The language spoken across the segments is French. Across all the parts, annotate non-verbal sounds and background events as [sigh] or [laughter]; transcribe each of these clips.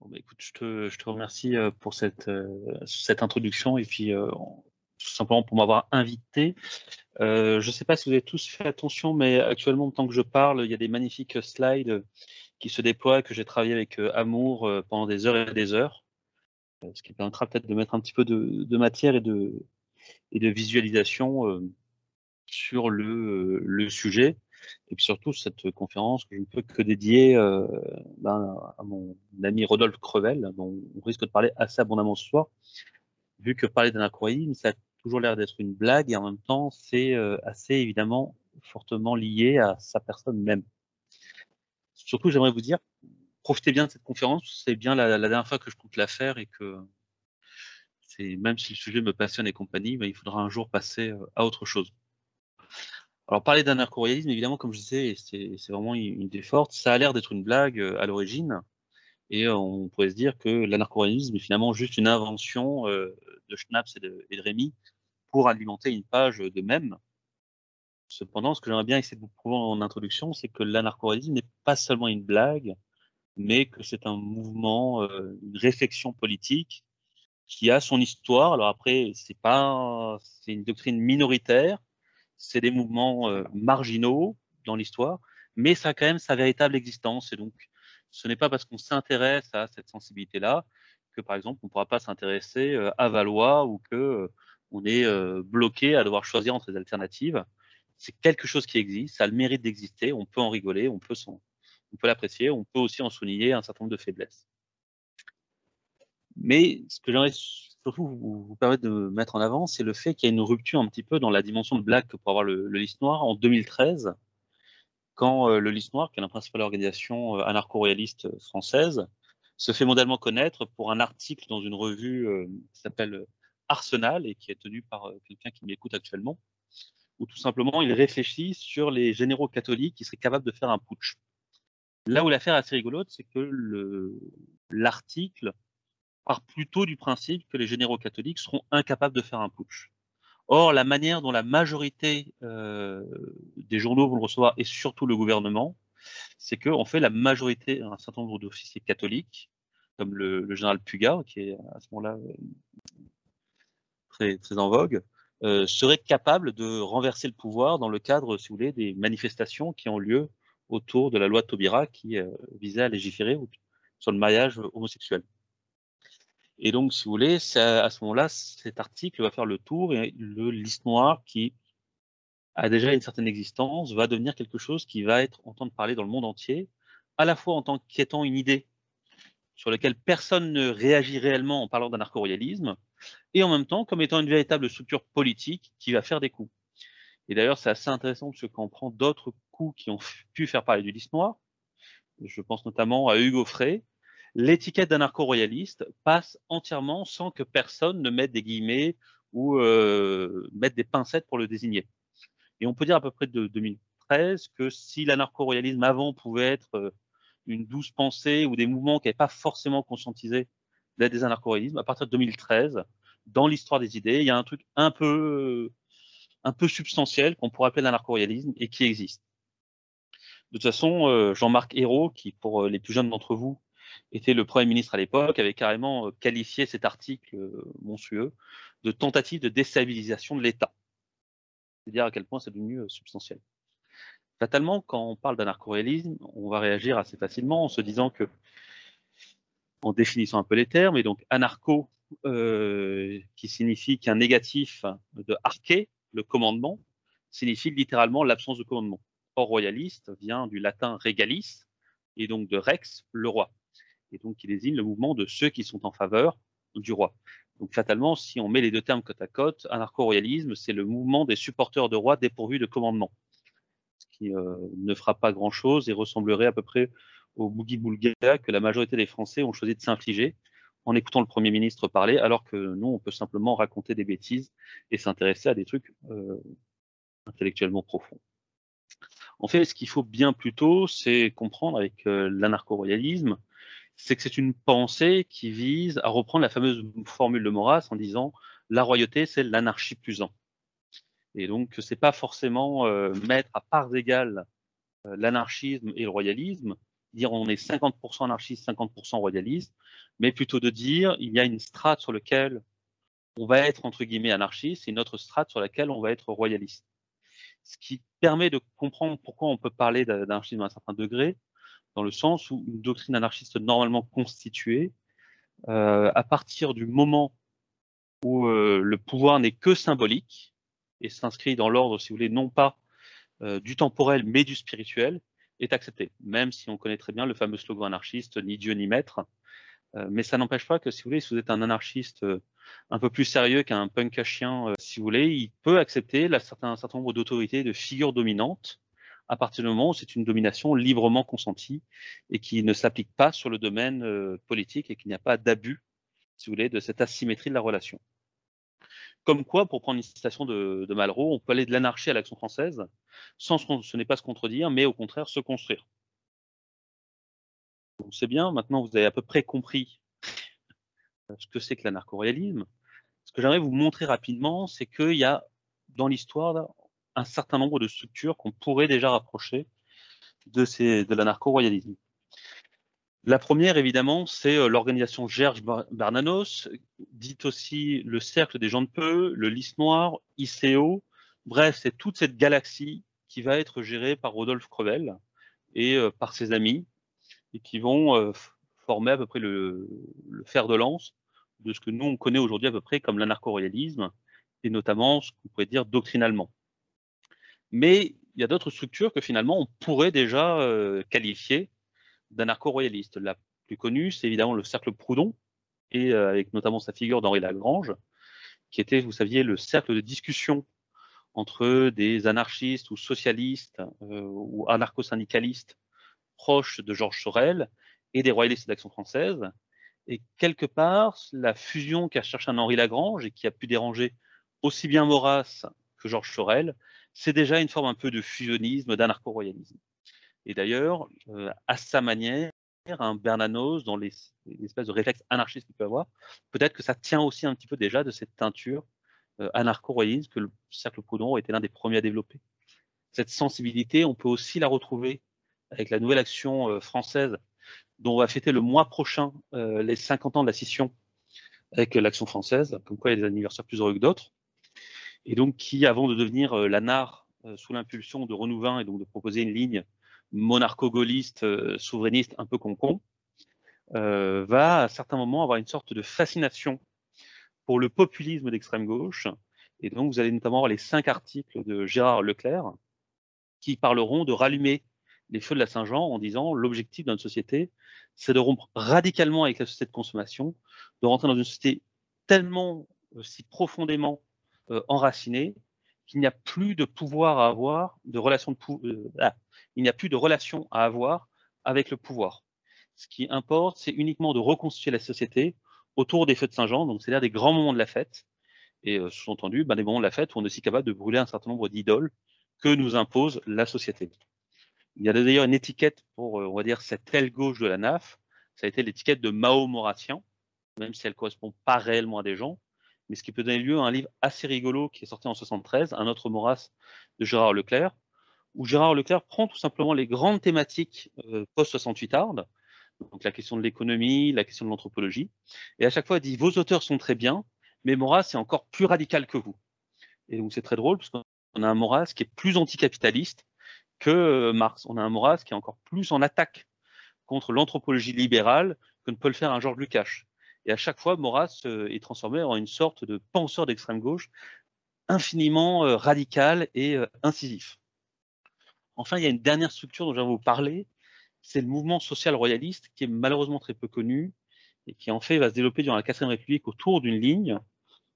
Bon, bah, écoute, je te, je te remercie euh, pour cette, euh, cette introduction et puis euh, tout simplement pour m'avoir invité. je ne sais pas si vous avez tous fait attention, mais actuellement, tant que je parle, il y a des magnifiques slides qui se déploient, que j'ai travaillé avec Amour pendant des heures et des heures, ce qui permettra peut-être de mettre un petit peu de, de matière et de, et de visualisation sur le, le sujet. Et puis surtout, cette conférence que je ne peux que dédier euh, ben, à mon ami Rodolphe Crevel, dont on risque de parler assez abondamment ce soir, vu que parler d'anachronisme, ça a toujours l'air d'être une blague, et en même temps, c'est euh, assez évidemment fortement lié à sa personne même. Surtout, j'aimerais vous dire, profitez bien de cette conférence, c'est bien la, dernière fois que je compte la faire, et que même si le sujet me passionne et compagnie, ben, il faudra un jour passer euh, à autre chose. Alors, parler d'anarcho-royalisme, évidemment, comme je disais, c'est vraiment une idée forte. Ça a l'air d'être une blague euh, à l'origine. Et euh, on pourrait se dire que l'anarcho-royalisme est finalement juste une invention euh, de Schnaps et de, Rémy pour alimenter une page de même. Cependant, ce que j'aimerais bien essayer de vous prouver en introduction, c'est que l'anarcho-royalisme n'est pas seulement une blague, mais que c'est un mouvement, une réflexion politique qui a son histoire. Alors après, c'est pas, c'est une doctrine minoritaire c'est des mouvements euh, marginaux dans l'histoire, mais ça a quand même sa véritable existence. Et donc, ce n'est pas parce qu'on s'intéresse à cette sensibilité-là que, par exemple, on ne pourra pas s'intéresser euh, à Valois ou que euh, on est bloqué à devoir choisir entre les alternatives. C'est quelque chose qui existe, ça a le mérite d'exister, on peut en rigoler, on peut, on peut l'apprécier, on peut aussi en souligner un certain nombre de faiblesses. Mais ce que j'aimerais surtout vous, permettre de mettre en avant, c'est le fait qu'il y a une rupture un petit peu dans la dimension de que pour avoir le, Liste Noir en 2013, quand euh, le Liste Noir, qui est la principale organisation euh, anarcho-royaliste française, se fait mondialement connaître pour un article dans une revue euh, qui s'appelle Arsenal et qui est tenu par quelqu'un qui m'écoute actuellement, où tout simplement il réfléchit sur les généraux catholiques qui seraient capables de faire un putsch. Là où l'affaire est assez rigolote, c'est que l'article part plutôt du principe que les généraux catholiques seront incapables de faire un putsch. Or, la manière dont la majorité euh, des journaux vont le recevoir, et surtout le gouvernement, c'est qu'en fait, la majorité, un certain nombre d'officiers catholiques, comme le, général Puga, qui est à ce moment-là euh, très, très en vogue, euh, seraient capables de renverser le pouvoir dans le cadre, si vous voulez, des manifestations qui ont lieu autour de la loi Taubira qui euh, visait à légiférer sur le mariage homosexuel. Et donc, si vous voulez, à ce moment-là, cet article va faire le tour et le liste noire qui a déjà une certaine existence va devenir quelque chose qui va être entendre parler dans le monde entier, à la fois en tant qu'étant une idée sur laquelle personne ne réagit réellement en parlant d'anarcho-royalisme, et en même temps comme étant une véritable structure politique qui va faire des coups. Et d'ailleurs, c'est assez intéressant parce que quand on prend d'autres coups qui ont pu faire parler du liste noir, je pense notamment à Hugo Frey, l'étiquette d'anarcho-royaliste passe entièrement sans que personne ne mette des guillemets ou euh, mette des pincettes pour le désigner. Et on peut dire à peu près de 2013 que si l'anarcho-royalisme avant pouvait être euh, une douce pensée ou des mouvements qui n'avaient pas forcément conscientisé d'être des anarcho-royalismes, à partir de 2013, dans l'histoire des idées, il y a un truc un peu, un peu substantiel qu'on pourrait appeler l'anarcho-royalisme et qui existe. De toute façon, euh, Jean-Marc Ayrault, qui pour les plus jeunes d'entre vous était le Premier ministre à l'époque, avait carrément euh, qualifié cet article euh, monstrueux de tentative de déstabilisation de l'État. C'est dire à quel point c'est devenu euh, substantiel. Fatalement, quand on parle d'anarcho-réalisme, on va réagir assez facilement en se disant que, en définissant un peu les termes, et donc anarcho, qui signifie qu'un négatif de arché, le commandement, signifie littéralement l'absence de commandement. Or, royaliste vient du latin regalis, et donc de rex, le roi et donc qui désigne le mouvement de ceux qui sont en faveur du roi. Donc fatalement, si on met les deux termes côte à côte, anarcho-royalisme, c'est le mouvement des supporters de roi dépourvus de commandement, ce qui euh, ne fera pas grand-chose et ressemblerait à peu près au boogie-boulga que la majorité des Français ont choisi de s'infliger en écoutant le Premier ministre parler, alors que nous, on peut simplement raconter des bêtises et s'intéresser à des trucs euh, intellectuellement profonds. En fait, ce qu'il faut bien plutôt, c'est comprendre avec euh, l'anarcho-royalisme c'est que c'est une pensée qui vise à reprendre la fameuse formule de Maurras en disant la royauté, c'est l'anarchie plus un. Et donc, c'est pas forcément euh, mettre à parts égales euh, l'anarchisme et le royalisme, dire on est 50% anarchiste, 50% royaliste, mais plutôt de dire il y a une strate sur laquelle on va être entre guillemets anarchiste et une autre strate sur laquelle on va être royaliste. Ce qui permet de comprendre pourquoi on peut parler d'anarchisme à un certain degré, dans le sens où une doctrine anarchiste normalement constituée, euh, à partir du moment où euh, le pouvoir n'est que symbolique et s'inscrit dans l'ordre, si vous voulez, non pas euh, du temporel mais du spirituel, est accepté, même si on connaît très bien le fameux slogan anarchiste ni Dieu ni maître. Mais ça n'empêche pas que si vous voulez, si vous êtes un anarchiste un peu plus sérieux qu'un punk à chien, si vous voulez, il peut accepter un certain nombre d'autorités, de figures dominantes, à partir du moment où c'est une domination librement consentie et qui ne s'applique pas sur le domaine politique et qu'il n'y a pas d'abus, si vous voulez, de cette asymétrie de la relation. Comme quoi, pour prendre une citation de, Malraux, on peut aller de l'anarchie à l'action française sans ce n'est pas se contredire, mais au contraire se construire. C'est bien, maintenant vous avez à peu près compris ce que c'est que l'anarcho-réalisme. Ce que j'aimerais vous montrer rapidement, c'est qu'il y a dans l'histoire un certain nombre de structures qu'on pourrait déjà rapprocher de, ces, de l'anarcho-royalisme. La première, évidemment, c'est euh, l'organisation Gerge Bernanos, dite aussi le Cercle des gens de peu, le Lys Noir, ICO. Bref, c'est toute cette galaxie qui va être gérée par Rodolphe Crevel et euh, par ses amis, et qui vont euh, former à peu près le, fer de lance de ce que nous on connaît aujourd'hui à peu près comme l'anarcho-royalisme, et notamment ce qu'on pourrait dire doctrinalement. Mais il y a d'autres structures que finalement on pourrait déjà qualifier d'anarcho-royaliste. La plus connue, c'est évidemment le cercle Proudhon, et euh, avec notamment sa figure d'Henri Lagrange, qui était, vous saviez, le cercle de discussion entre des anarchistes ou socialistes euh, ou anarcho-syndicalistes proches de Georges Sorel et des royalistes d'Action française. Et quelque part, la fusion qu'a cherché un Henri Lagrange et qui a pu déranger aussi bien Maurras que Georges Sorel, c'est déjà une forme un peu de fusionnisme, d'anarcho-royalisme. Et d'ailleurs, euh, à sa manière, un Bernanos, dans les, espèces de réflexes anarchistes qu'il peut avoir, peut-être que ça tient aussi un petit peu déjà de cette teinture euh, anarcho-royaliste que le cercle Proudhon été l'un des premiers à développer. Cette sensibilité, on peut aussi la retrouver avec la nouvelle action euh, française dont on va fêter le mois prochain les 50 ans de la scission avec l'action française, comme quoi il y a des anniversaires plus heureux que d'autres, et donc qui, avant de devenir l'ANAR sous l'impulsion de Renouvin et donc de proposer une ligne monarcho-gaulliste, euh, souverainiste, un peu concon, euh, va à certains moments avoir une sorte de fascination pour le populisme d'extrême gauche. Et donc, vous allez notamment avoir les cinq articles de Gérard Leclerc qui parleront de rallumer les feux de la Saint-Jean en disant l'objectif d'une société, c'est de rompre radicalement avec la société de consommation, de rentrer dans une société tellement, euh, si profondément enracinée, qu'il n'y a plus de pouvoir à avoir, de relation de ah, il n'y a plus de relation à avoir avec le pouvoir. Ce qui importe, c'est uniquement de reconstituer la société autour des feux de Saint-Jean, donc c'est-à-dire des grands moments de la fête, et euh, sous-entendu, ben, des moments de la fête où on est aussi capable de brûler un certain nombre d'idoles que nous impose la société. Il y a d'ailleurs une étiquette pour, euh, on va dire, cette aile gauche de la NAF, ça a été l'étiquette de Mao Moratien, même si elle ne correspond pas réellement à des gens, mais ce qui peut donner lieu à un livre assez rigolo qui est sorti en 73, un autre Maurras de Gérard Leclerc, où Gérard Leclerc prend tout simplement les grandes thématiques euh, post-68 art, donc la question de l'économie, la question de l'anthropologie, et à chaque fois dit vos auteurs sont très bien, mais Maurras est encore plus radical que vous. Et donc c'est très drôle parce qu'on a un Maurras qui est plus anticapitaliste que euh, Marx. On a un Maurras qui est encore plus en attaque contre l'anthropologie libérale que ne peut le faire un Georges Lukács. Et à chaque fois, Maurras euh, est transformé en une sorte de penseur d'extrême gauche infiniment radical et incisif. Enfin, il y a une dernière structure dont je vais vous parler, c'est le mouvement social royaliste, qui est malheureusement très peu connu, et qui en fait va se développer durant la quatrième République autour d'une ligne,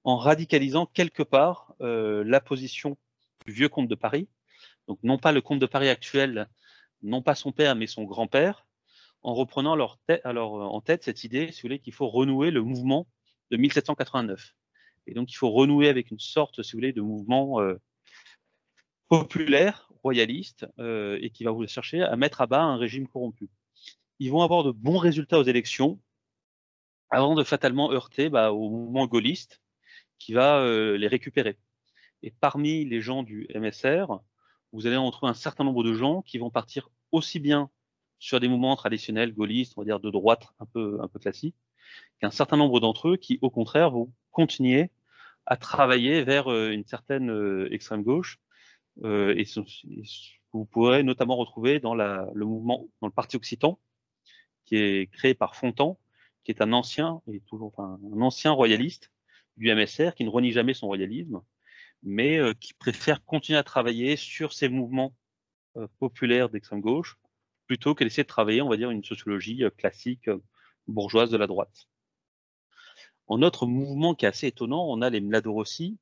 en radicalisant quelque part euh, la position du vieux comte de Paris, donc non pas le comte de Paris actuel, non pas son père, mais son grand-père, en reprenant leur alors, en tête cette idée, si vous voulez, qu'il faut renouer le mouvement de 1789. Et donc, il faut renouer avec une sorte, si vous voulez, de mouvement euh, populaire, royaliste, euh, et qui va chercher à mettre à bas un régime corrompu. Ils vont avoir de bons résultats aux élections, avant de fatalement heurter bah, au mouvement gaulliste qui va euh, les récupérer. Et parmi les gens du MSR, vous allez en trouver un certain nombre de gens qui vont partir aussi bien sur des mouvements traditionnels gaullistes, on va dire de droite un peu, un peu classiques, qu'un certain nombre d'entre eux qui, au contraire, vont continuer à travailler vers euh, une certaine euh, extrême gauche. Euh, et, vous pourrez notamment retrouver dans le mouvement, dans le parti occitan, qui est créé par Fontan, qui est un ancien, et toujours, un ancien royaliste du MSR, qui ne renie jamais son royalisme, mais qui préfère continuer à travailler sur ces mouvements populaires d'extrême gauche, plutôt que d'essayer de travailler, on va dire, une sociologie classique bourgeoise de la droite. En autre mouvement qui est assez étonnant, on a les Mladorossi,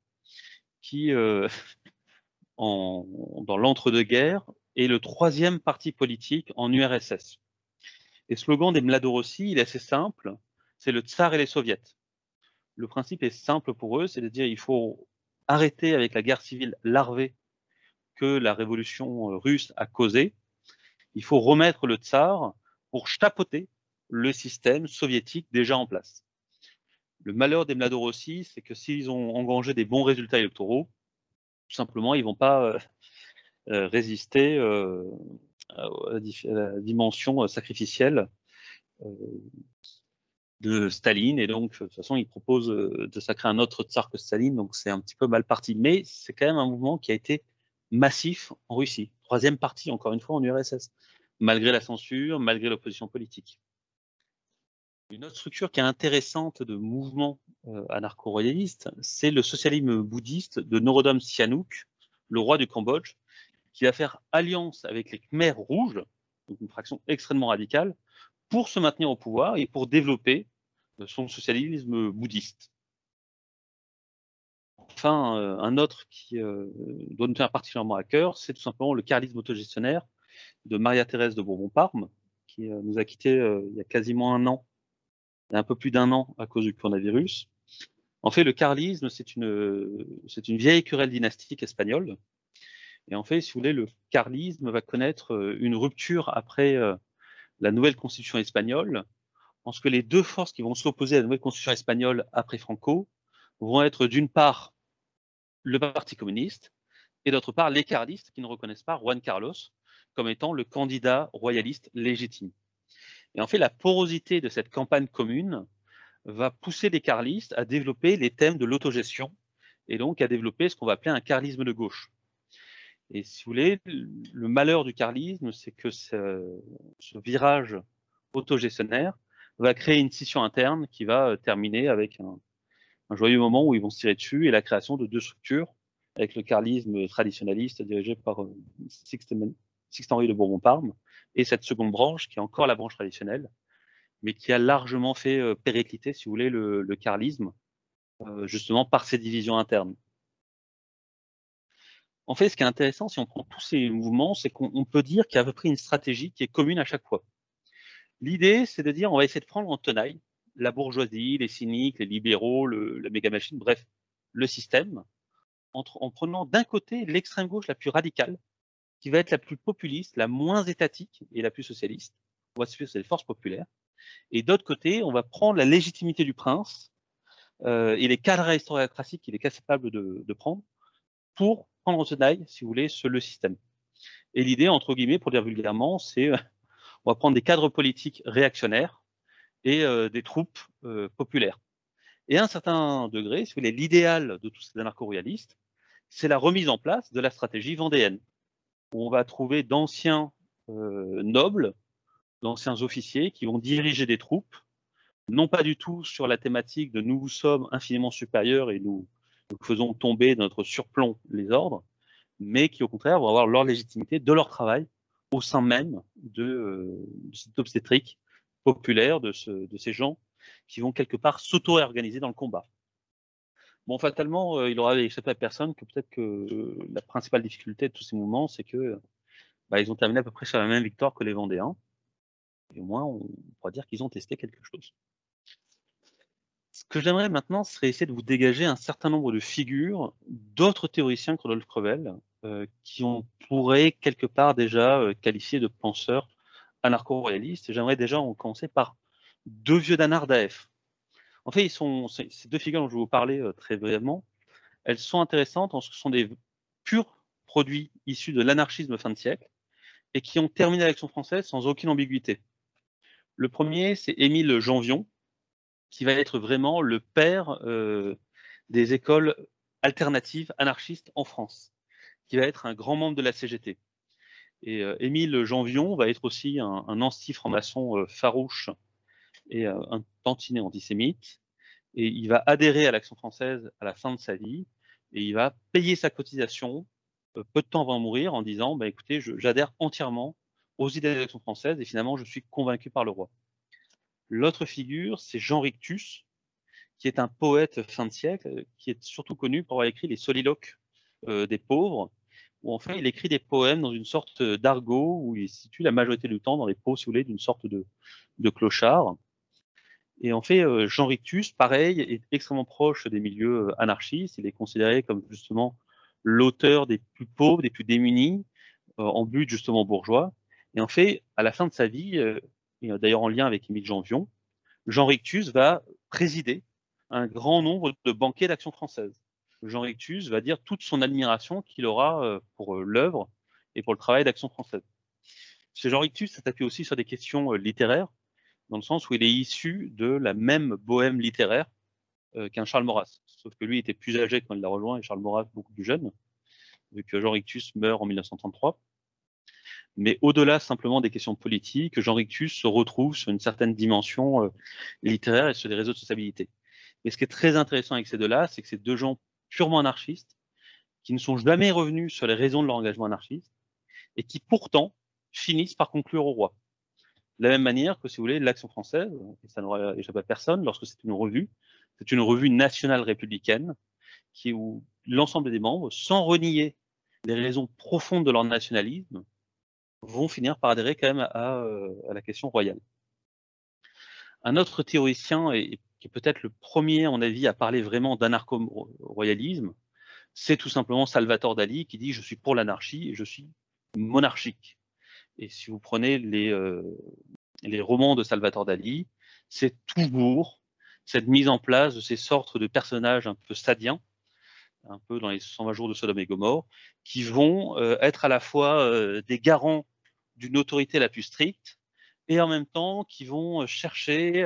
qui, euh, [laughs] dans l'entre-deux-guerres, est le troisième parti politique en URSS. Le slogan des Mladorossi, il est assez simple, c'est le tsar et les soviets. Le principe est simple pour eux, c'est de dire il faut arrêter avec la guerre civile larvée que la révolution russe a causée. Il faut remettre le tsar pour chapeauter le système soviétique déjà en place. Le malheur des Mladorossi, c'est que s'ils ont engrangé des bons résultats électoraux, tout simplement, ils vont pas euh, euh, résister euh, à la dimension sacrificielle de Staline. Et donc, de toute façon, ils proposent de sacrer un autre tsar que Staline, donc c'est un petit peu mal parti. Mais c'est quand même un mouvement qui a été massif en Russie. Troisième parti, encore une fois, en URSS, malgré la censure, malgré l'opposition politique. Une autre structure qui est intéressante de mouvement euh, anarcho-royaliste, c'est le socialisme bouddhiste de Norodom Sihanouk, le roi du Cambodge, qui va faire alliance avec les Khmers rouges, une fraction extrêmement radicale, pour se maintenir au pouvoir et pour développer euh, son socialisme bouddhiste. Enfin, euh, un autre qui doit nous tenir particulièrement à cœur, c'est tout simplement le carlisme autogestionnaire de Maria-Thérèse de Bourbon-Parme, qui nous a quittés il y a quasiment un an un peu plus d'un an à cause du coronavirus. En fait, le carlisme, c'est une, c'est une vieille querelle dynastique espagnole. Et en fait, si vous voulez, le carlisme va connaître euh, une rupture après euh, la nouvelle constitution espagnole, en ce que les deux forces qui vont s'opposer à la nouvelle constitution espagnole après Franco vont être d'une part le Parti communiste et d'autre part les carlistes qui ne reconnaissent pas Juan Carlos comme étant le candidat royaliste légitime. Et en fait, la porosité de cette campagne commune va pousser les carlistes à développer les thèmes de l'autogestion et donc à développer ce qu'on va appeler un carlisme de gauche. Et si vous voulez, le malheur du carlisme, c'est que ce, virage autogestionnaire va créer une scission interne qui va euh, terminer avec un, joyeux moment où ils vont se tirer dessus et la création de deux structures avec le carlisme traditionnaliste dirigé par euh, Sixte-Henri de Bourbon-Parme et cette seconde branche qui est encore la branche traditionnelle, mais qui a largement fait euh, péricliter, si vous voulez, le, carlisme, euh, justement par ses divisions internes. En fait, ce qui est intéressant, si on prend tous ces mouvements, c'est qu'on peut dire qu'il y a à peu près une stratégie qui est commune à chaque fois. L'idée, c'est de dire, on va essayer de prendre en tenaille la bourgeoisie, les cyniques, les libéraux, la méga-machine, bref, le système, en prenant d'un côté l'extrême gauche la plus radicale, qui va être la plus populiste, la moins étatique et la plus socialiste. On va sur les forces populaires. Et d'autre côté, on va prendre la légitimité du prince euh, et les cadres aristocratiques qu'il est capable de, de, prendre pour prendre en tenaille, si vous voulez, ce, le système. Et l'idée, entre guillemets, pour dire vulgairement, c'est euh, on va prendre des cadres politiques réactionnaires et euh, des troupes euh, populaires. Et à un certain degré, si vous voulez, l'idéal de tous ces anarcho-royalistes, c'est la remise en place de la stratégie vendéenne où on va trouver d'anciens euh, nobles, d'anciens officiers qui vont diriger des troupes, non pas du tout sur la thématique de nous sommes infiniment supérieurs et nous, faisons tomber de notre surplomb les ordres, mais qui au contraire vont avoir leur légitimité de leur travail au sein même de, euh, de cette obstétrique populaire, de, ce, de ces gens qui vont quelque part s'auto-organiser dans le combat. Bon, fatalement, euh, il aura échappé à personne que peut-être que euh, la principale difficulté de tous ces mouvements, c'est que bah, ils ont terminé à peu près sur la même victoire que les Vendéens. Et au moins, on pourra dire qu'ils ont testé quelque chose. Ce que j'aimerais maintenant serait essayer de vous dégager un certain nombre de figures d'autres théoriciens que Rodolphe Crevel, euh, qui on pourrait quelque part déjà euh, qualifier de penseurs anarcho-royalistes. J'aimerais déjà en commencer par deux vieux d'Anard d'AF. En fait, ces deux figures dont je vais vous parler euh, très brièvement, elles sont intéressantes que ce sont des purs produits issus de l'anarchisme fin de siècle et qui ont terminé l'Action française sans aucune ambiguïté. Le premier, c'est Émile Janvion, qui va être vraiment le père euh, des écoles alternatives anarchistes en France, qui va être un grand membre de la CGT. Et euh, Émile Janvion va être aussi un, un anti-franc-maçon euh, farouche et euh, un tantinet antisémite. Et il va adhérer à l'Action française à la fin de sa vie et il va payer sa cotisation peu de temps avant de mourir en disant bah, écoutez, j'adhère entièrement aux idées de l'Action française et finalement je suis convaincu par le roi. L'autre figure, c'est Jean Rictus, qui est un poète fin de siècle, qui est surtout connu pour avoir écrit les soliloques des pauvres, où en fait il écrit des poèmes dans une sorte d'argot où il situe la majorité du temps dans les peaux, si d'une sorte de, de clochard. Et en fait, euh, Jean Rictus, pareil, est extrêmement proche des milieux euh, anarchistes. Il est considéré comme justement l'auteur des plus pauvres, des plus démunis, euh, en but justement bourgeois. Et en fait, à la fin de sa vie, d'ailleurs en lien avec Émile Janvion, Jean Rictus va présider un grand nombre de banquets d'Action française. Jean Rictus va dire toute son admiration qu'il aura pour l'œuvre et pour le travail d'Action française. Ce Jean Rictus s'appuie aussi sur des questions littéraires, dans le sens où il est issu de la même bohème littéraire euh, qu'un Charles Maurras. Sauf que lui était plus âgé quand il l'a rejoint et Charles Maurras beaucoup plus jeune, vu que Jean Rictus meurt en 1933. Mais au-delà simplement des questions politiques, Jean Rictus se retrouve sur une certaine dimension euh, littéraire et sur des réseaux de sociabilité. Mais ce qui est très intéressant avec ces deux-là, c'est que c'est deux gens purement anarchistes, qui ne sont jamais revenus sur les raisons de leur engagement anarchiste, et qui pourtant finissent par conclure au roi. De la même manière que, si vous voulez, l'Action française, et ça n'aura échappé à personne, lorsque c'est une revue, c'est une revue nationale républicaine, qui où l'ensemble des membres, sans renier les raisons profondes de leur nationalisme, vont finir par adhérer quand même à, euh, à la question royale. Un autre théoricien, et qui est peut-être le premier, à mon avis, à parler vraiment d'anarcho-royalisme, c'est tout simplement Salvatore Dali qui dit je suis pour l'anarchie et je suis monarchique. Et si vous prenez les, euh, les romans de Salvatore Dali, c'est toujours cette mise en place de ces sortes de personnages un peu sadiens, un peu dans les 120 jours de Sodome et Gomorre, qui vont euh, être à la fois euh, des garants d'une autorité la plus stricte et en même temps qui vont chercher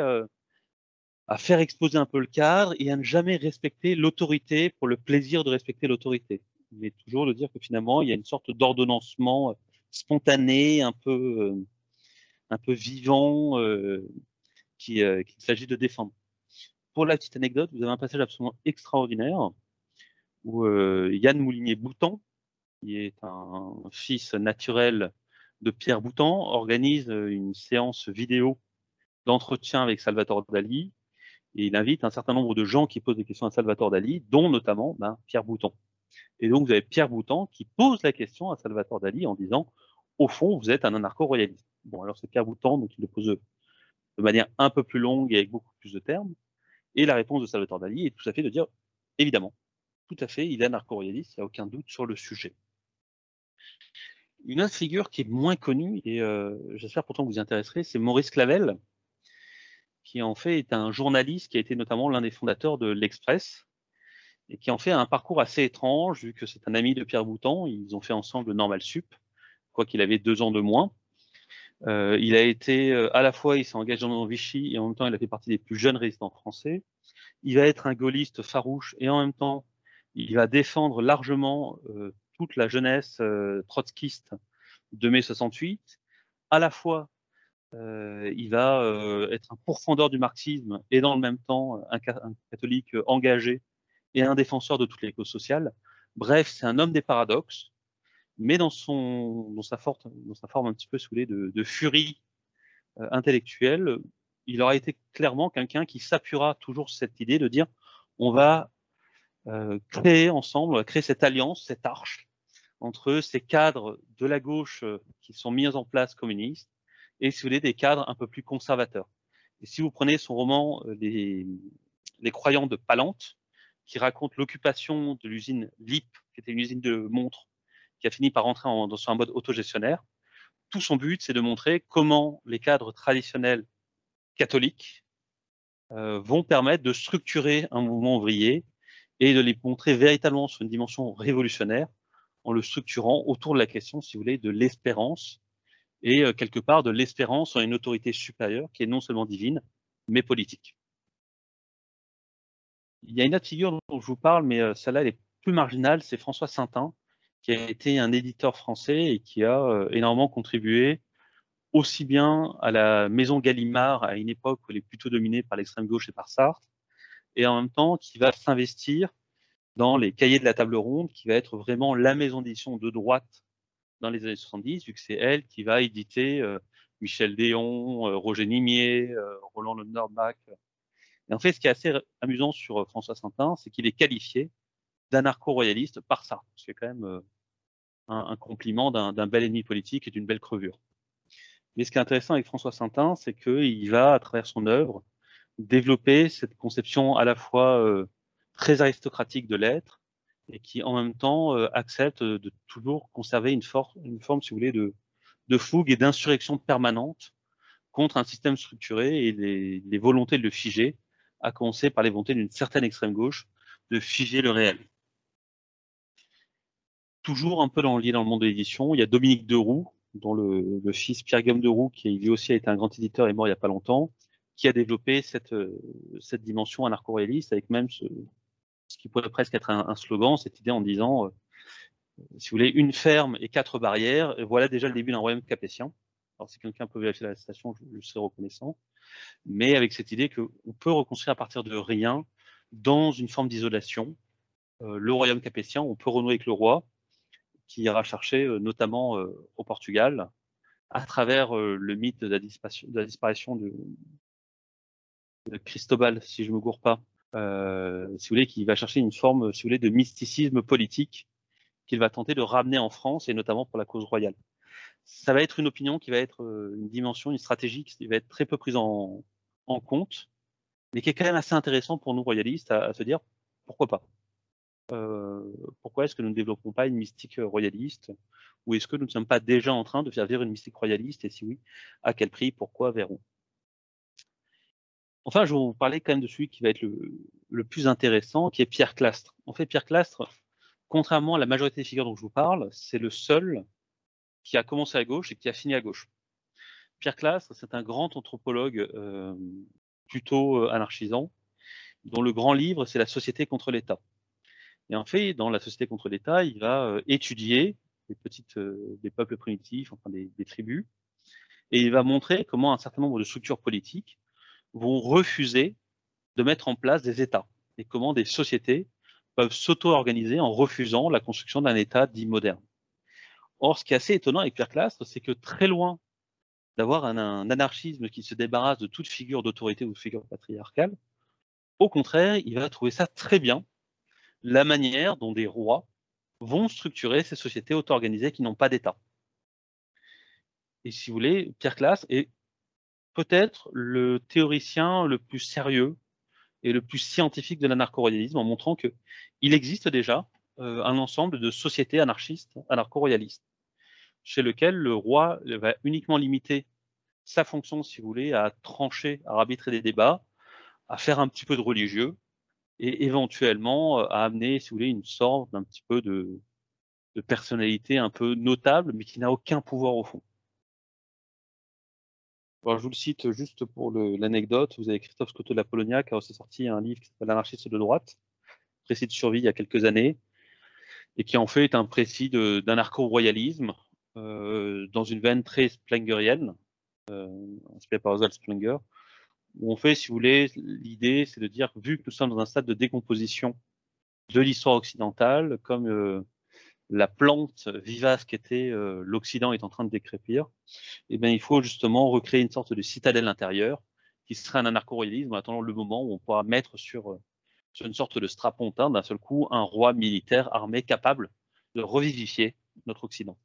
à faire exposer un peu le cadre et à ne jamais respecter l'autorité pour le plaisir de respecter l'autorité. Mais toujours de dire que finalement, il y a une sorte d'ordonnancement spontané, un peu, euh, un peu vivant, euh, euh, qu'il s'agit de défendre. Pour la petite anecdote, vous avez un passage absolument extraordinaire où Yann Moulinier-Boutan, qui est un fils naturel de Pierre Boutan, organise une séance vidéo d'entretien avec Salvatore Dali et il invite un certain nombre de gens qui posent des questions à Salvatore Dali, dont notamment ben, Pierre Boutan. Et donc vous avez Pierre Boutan qui pose la question à Salvatore Dali en disant au fond, vous êtes un anarcho-royaliste. Bon, alors c'est Pierre Boutan, donc il le pose de manière un peu plus longue et avec beaucoup plus de termes. Et la réponse de Salvatore Dali est tout à fait de dire, évidemment, tout à fait, il est anarcho-royaliste, il n'y a aucun doute sur le sujet. Une autre figure qui est moins connue, et euh, j'espère pourtant que vous y intéresserez, c'est Maurice Clavel, qui en fait est un journaliste qui a été notamment l'un des fondateurs de l'Express, et qui en fait un parcours assez étrange, vu que c'est un ami de Pierre Boutan, ils ont fait ensemble Normal Sup, quoi qu'il avait deux ans de moins. Euh, il a été à la fois, il s'est engagé dans Vichy et en même temps, il a fait partie des plus jeunes résistants français. Il va être un gaulliste farouche et en même temps, il va défendre largement euh, toute la jeunesse euh, trotskiste de mai 68. À la fois, euh, il va être un pourfendeur du marxisme et dans le même temps un, catholique engagé et un défenseur de toutes les causes sociales. Bref, c'est un homme des paradoxes mais dans, sa, forme, un petit peu saoulée de, de furie euh, intellectuelle, il aura été clairement quelqu'un qui s'appuiera toujours cette idée de dire on va euh, créer ensemble, créer cette alliance, cette arche entre ces cadres de la gauche euh, qui sont mis en place communistes et si vous voulez des cadres un peu plus conservateurs. Et si vous prenez son roman euh, les, croyants de Palante, qui raconte l'occupation de l'usine LIP, qui était une usine de montres qui a fini par rentrer en, dans un mode autogestionnaire. Tout son but, c'est de montrer comment les cadres traditionnels catholiques euh, vont permettre de structurer un mouvement ouvrier et de les montrer véritablement sur une dimension révolutionnaire en le structurant autour de la question, si vous voulez, de l'espérance et euh, quelque part de l'espérance en une autorité supérieure qui est non seulement divine, mais politique. Il y a une autre figure dont je vous parle, mais euh, celle-là, elle est plus marginale, c'est François Saintin, qui a été un éditeur français et qui a euh, énormément contribué aussi bien à la maison Gallimard à une époque où elle est plutôt dominée par l'extrême gauche et par Sartre, et en même temps qui va s'investir dans les cahiers de la table ronde, qui va être vraiment la maison d'édition de droite dans les années 70, vu que c'est elle qui va éditer euh, Michel Déon, euh, Roger Nimier, euh, Roland Lenderbach. Et en fait, ce qui est assez amusant sur François Saintin, c'est qu'il est qualifié d'anarcho-royaliste par Sartre, ce qui est quand même un, un, compliment d'un bel ennemi politique et d'une belle crevure. Mais ce qui est intéressant avec François Saintin, c'est qu'il va, à travers son œuvre, développer cette conception à la fois très aristocratique de l'être et qui en même temps euh, accepte de toujours conserver une, for une forme, si vous voulez, de, fougue et d'insurrection permanente contre un système structuré et les, volontés de le figer, à commencer par les volontés d'une certaine extrême gauche de figer le réel. Toujours un peu dans, dans le monde de l'édition, il y a Dominique Deroux, dont le, fils Pierre-Guillaume Deroux, qui lui aussi a été un grand éditeur, est mort il n'y a pas longtemps, qui a développé cette, euh, cette dimension anarcho-réaliste avec même ce, ce, qui pourrait presque être un, slogan, cette idée en disant, euh, si vous voulez, une ferme et quatre barrières, et voilà déjà le début d'un royaume capétien. Alors si quelqu'un peut vérifier la station, je, je serais reconnaissant. Mais avec cette idée qu'on peut reconstruire à partir de rien, dans une forme d'isolation, euh, le royaume capétien, on peut renouer avec le roi, qui ira chercher euh, notamment au Portugal, à travers le mythe de la disparition, de, Cristobal, si je me gourre pas, euh, si vous voulez, qui va chercher une forme, si vous voulez, de mysticisme politique qu'il va tenter de ramener en France et notamment pour la cause royale. Ça va être une opinion qui va être une dimension, une stratégie qui va être très peu prise en, compte, mais qui est quand même assez intéressant pour nous royalistes à, à se dire pourquoi pas? Euh, pourquoi est-ce que nous ne développons pas une mystique royaliste? Ou est-ce que nous ne sommes pas déjà en train de faire vivre une mystique royaliste? Et si oui, à quel prix? Pourquoi? Vers où? Enfin, je vais vous parler quand même de celui qui va être le, plus intéressant, qui est Pierre Clastre. En fait, Pierre Clastre, contrairement à la majorité des figures dont je vous parle, c'est le seul qui a commencé à gauche et qui a fini à gauche. Pierre Clastre, c'est un grand anthropologue euh, plutôt euh, anarchisant, dont le grand livre, c'est La société contre l'État. Et en fait, dans la société contre l'État, il va euh, étudier les petites, euh, des peuples primitifs, enfin des, tribus, et il va montrer comment un certain nombre de structures politiques vont refuser de mettre en place des États et comment des sociétés peuvent s'auto-organiser en refusant la construction d'un État dit moderne. Or, ce qui est assez étonnant avec Pierre Clastre, c'est que très loin d'avoir un, un, anarchisme qui se débarrasse de toute figure d'autorité ou de figure patriarcale, au contraire, il va trouver ça très bien la manière dont des rois vont structurer ces sociétés auto-organisées qui n'ont pas d'État. Et si vous voulez, Pierre Classe est peut-être le théoricien le plus sérieux et le plus scientifique de l'anarcho-royalisme en montrant que il existe déjà euh, un ensemble de sociétés anarchistes, anarcho-royalistes, chez lequel le roi va uniquement limiter sa fonction, si vous voulez, à trancher, à arbitrer des débats, à faire un petit peu de religieux, et éventuellement euh, à amener, si vous voulez, une sorte d'un petit peu de, de, personnalité un peu notable, mais qui n'a aucun pouvoir au fond. Alors, je vous le cite juste pour l'anecdote. Vous avez Christophe Scotto de la Polonia qui a aussi sorti un livre qui s'appelle L'anarchiste de droite, précis de survie il y a quelques années, et qui en fait est un précis d'anarcho-royalisme euh, dans une veine très splengerienne, euh, inspiré par Oswald Splenger, où on fait, si vous voulez, l'idée, c'est de dire, vu que nous sommes dans un stade de décomposition de l'histoire occidentale, comme euh, la plante vivace qu'était euh, l'Occident est en train de décrépir, eh bien, il faut justement recréer une sorte de citadelle intérieure qui serait un anarcho-royalisme en attendant le moment où on pourra mettre sur, euh, sur une sorte de strapontin d'un seul coup un roi militaire armé capable de revivifier notre Occident.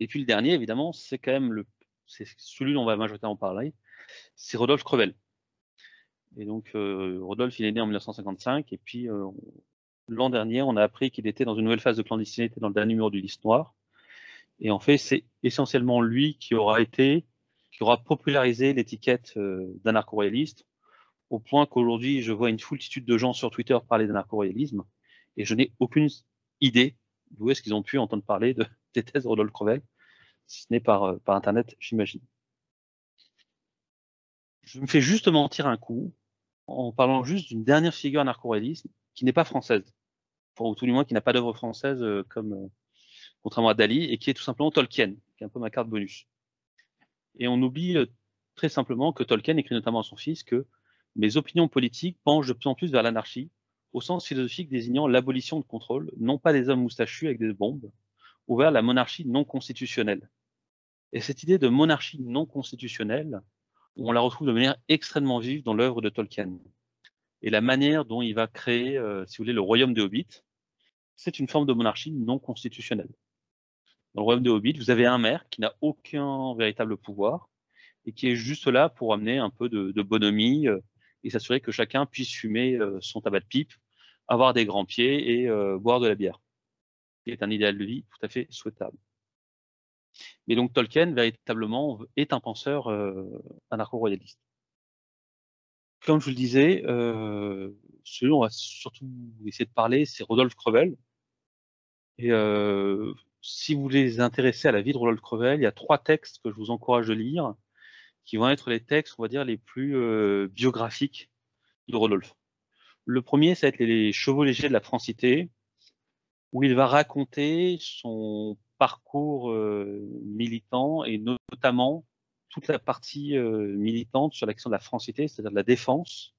Et puis le dernier, évidemment, c'est quand même le, c'est celui dont on va majoritairement parler, c'est Rodolphe Crevel. Et donc, euh, Rodolphe, il est né en 1955, et puis euh, l'an dernier, on a appris qu'il était dans une nouvelle phase de clandestinité dans le dernier numéro du Liste Noire. Et en fait, c'est essentiellement lui qui aura été, qui aura popularisé l'étiquette euh, d'anarcho-royaliste, au point qu'aujourd'hui, je vois une foultitude de gens sur Twitter parler d'anarcho-royalisme, et je n'ai aucune idée d'où est-ce qu'ils ont pu entendre parler de, [laughs] des thèses de Rodolphe Crevel. si ce n'est par, par Internet, j'imagine. Je me fais juste mentir un coup en parlant juste d'une dernière figure anarcho-réaliste qui n'est pas française, ou tout du moins qui n'a pas d'œuvre française comme contrairement à Dali, et qui est tout simplement Tolkien, qui est un peu ma carte bonus. Et on oublie très simplement que Tolkien écrit notamment à son fils que mes opinions politiques penchent de plus en plus vers l'anarchie, au sens philosophique désignant l'abolition de contrôle, non pas des hommes moustachus avec des bombes, ou vers la monarchie non constitutionnelle. Et cette idée de monarchie non constitutionnelle, on la retrouve de manière extrêmement vive dans l'œuvre de Tolkien. Et la manière dont il va créer, euh, si vous voulez, le royaume des Hobbits, c'est une forme de monarchie non constitutionnelle. Dans le royaume des Hobbits, vous avez un maire qui n'a aucun véritable pouvoir et qui est juste là pour amener un peu de, bonhomie euh, et s'assurer que chacun puisse fumer euh, son tabac de pipe, avoir des grands pieds et boire de la bière. C'est un idéal de vie tout à fait souhaitable. Mais donc Tolkien, véritablement, est un penseur anarcho-royaliste. Comme je vous le disais, euh, celui dont on va surtout essayer de parler, c'est Rodolphe Crevel. Et euh, si vous voulez intéresser à la vie de Rodolphe Crevel, il y a trois textes que je vous encourage de lire, qui vont être les textes, on va dire, les plus euh, biographiques de Rodolphe. Le premier, ça va être les Chevaux légers de la Francité, où il va raconter son parcours euh, militant et notamment toute la partie euh, militante sur l'action de la francité, c'est-à-dire la défense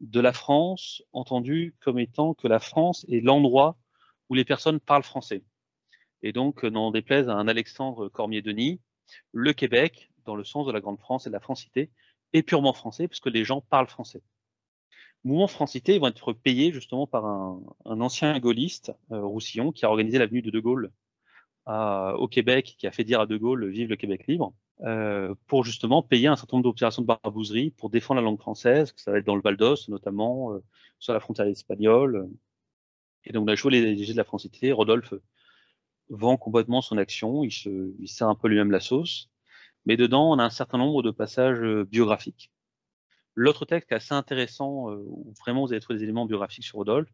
de la France, entendue comme étant que la France est l'endroit où les personnes parlent français. Et donc, n'en déplaise à un Alexandre Cormier-Denis, le Québec, dans le sens de la Grande France et de la francité, est purement français puisque les gens parlent français. Mouvement francité vont être payés justement par un, ancien gaulliste, euh, Roussillon, qui a organisé l'avenue de De Gaulle au Québec, qui a fait dire à De Gaulle Vive le Québec libre, euh, pour justement payer un certain nombre d'opérations de barbouzerie pour défendre la langue française, que ça va être dans le Val d'Ost notamment, euh, sur la frontière espagnole. Et donc, on a joué les DG de la francité. Rodolphe vend complètement son action, il, se, sert un peu lui-même la sauce. Mais dedans, on a un certain nombre de passages euh, biographiques. L'autre texte assez intéressant, où vraiment vous allez trouver des éléments biographiques sur Rodolphe,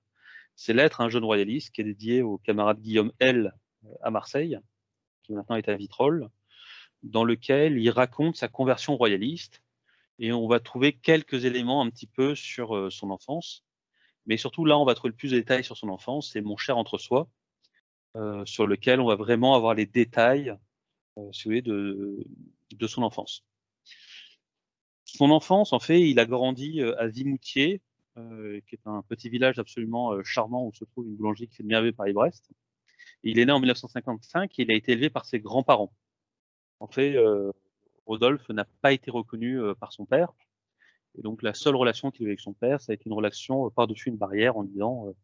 c'est L'être un jeune royaliste, qui est dédié au camarade Guillaume L à Marseille, qui maintenant est à Vitrolles, dans lequel il raconte sa conversion royaliste. Et on va trouver quelques éléments un petit peu sur euh, son enfance. Mais surtout, là, on va trouver le plus de détails sur son enfance. C'est Mon cher entre-soi, euh, sur lequel on va vraiment avoir les détails euh, de, de son enfance. Son enfance, en fait, il a grandi à Vimoutier, qui est un petit village absolument charmant où se trouve une boulangerie qui fait de merveille Paris-Brest. Il est né en 1955 et il a été élevé par ses grands-parents. En fait, euh, Rodolphe n'a pas été reconnu euh, par son père. Et donc, la seule relation qu'il a eu avec son père, ça a été une relation euh, par-dessus une barrière en disant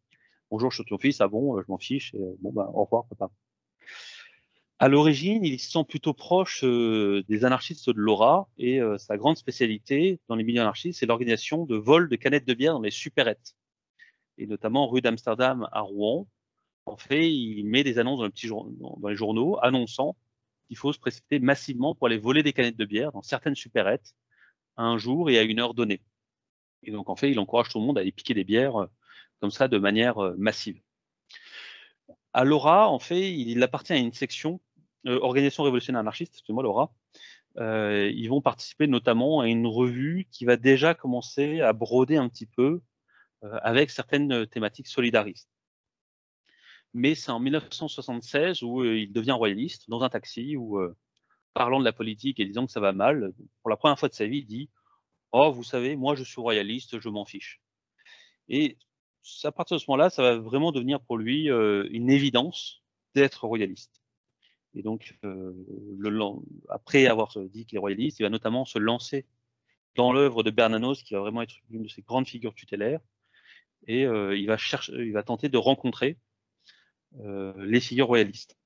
Bonjour, je suis ton fils, ah bon, je m'en fiche, et bon, bah, au revoir, papa. À l'origine, il se sent plutôt proche des anarchistes de Laura. Et sa grande spécialité dans les milieux anarchistes, c'est l'organisation de vols de canettes de bière dans les supérettes, et notamment rue d'Amsterdam à Rouen, en fait, il met des annonces dans les journaux annonçant qu'il faut se précipiter massivement pour aller voler des canettes de bière dans certaines supérettes un jour et à une heure donnée. Et donc, en fait, il encourage tout le monde à aller piquer des bières euh, comme ça de manière euh, massive. À Laura, en fait, il appartient à une section euh, Organisation révolutionnaire anarchiste, excusez-moi Laura. ils vont participer notamment à une revue qui va déjà commencer à broder un petit peu avec certaines thématiques solidaristes mais c'est en 1976 où euh, il devient royaliste dans un taxi où, euh, parlant de la politique et disant que ça va mal, pour la première fois de sa vie, il dit Oh, vous savez, moi je suis royaliste, je m'en fiche. Et à partir de ce moment-là, ça va vraiment devenir pour lui euh, une évidence d'être royaliste. Et donc, après avoir dit qu'il est royaliste, il va notamment se lancer dans l'œuvre de Bernanos, qui va vraiment être une de ses grandes figures tutélaires. Et il, va chercher, il va tenter de rencontrer les figures royalistes.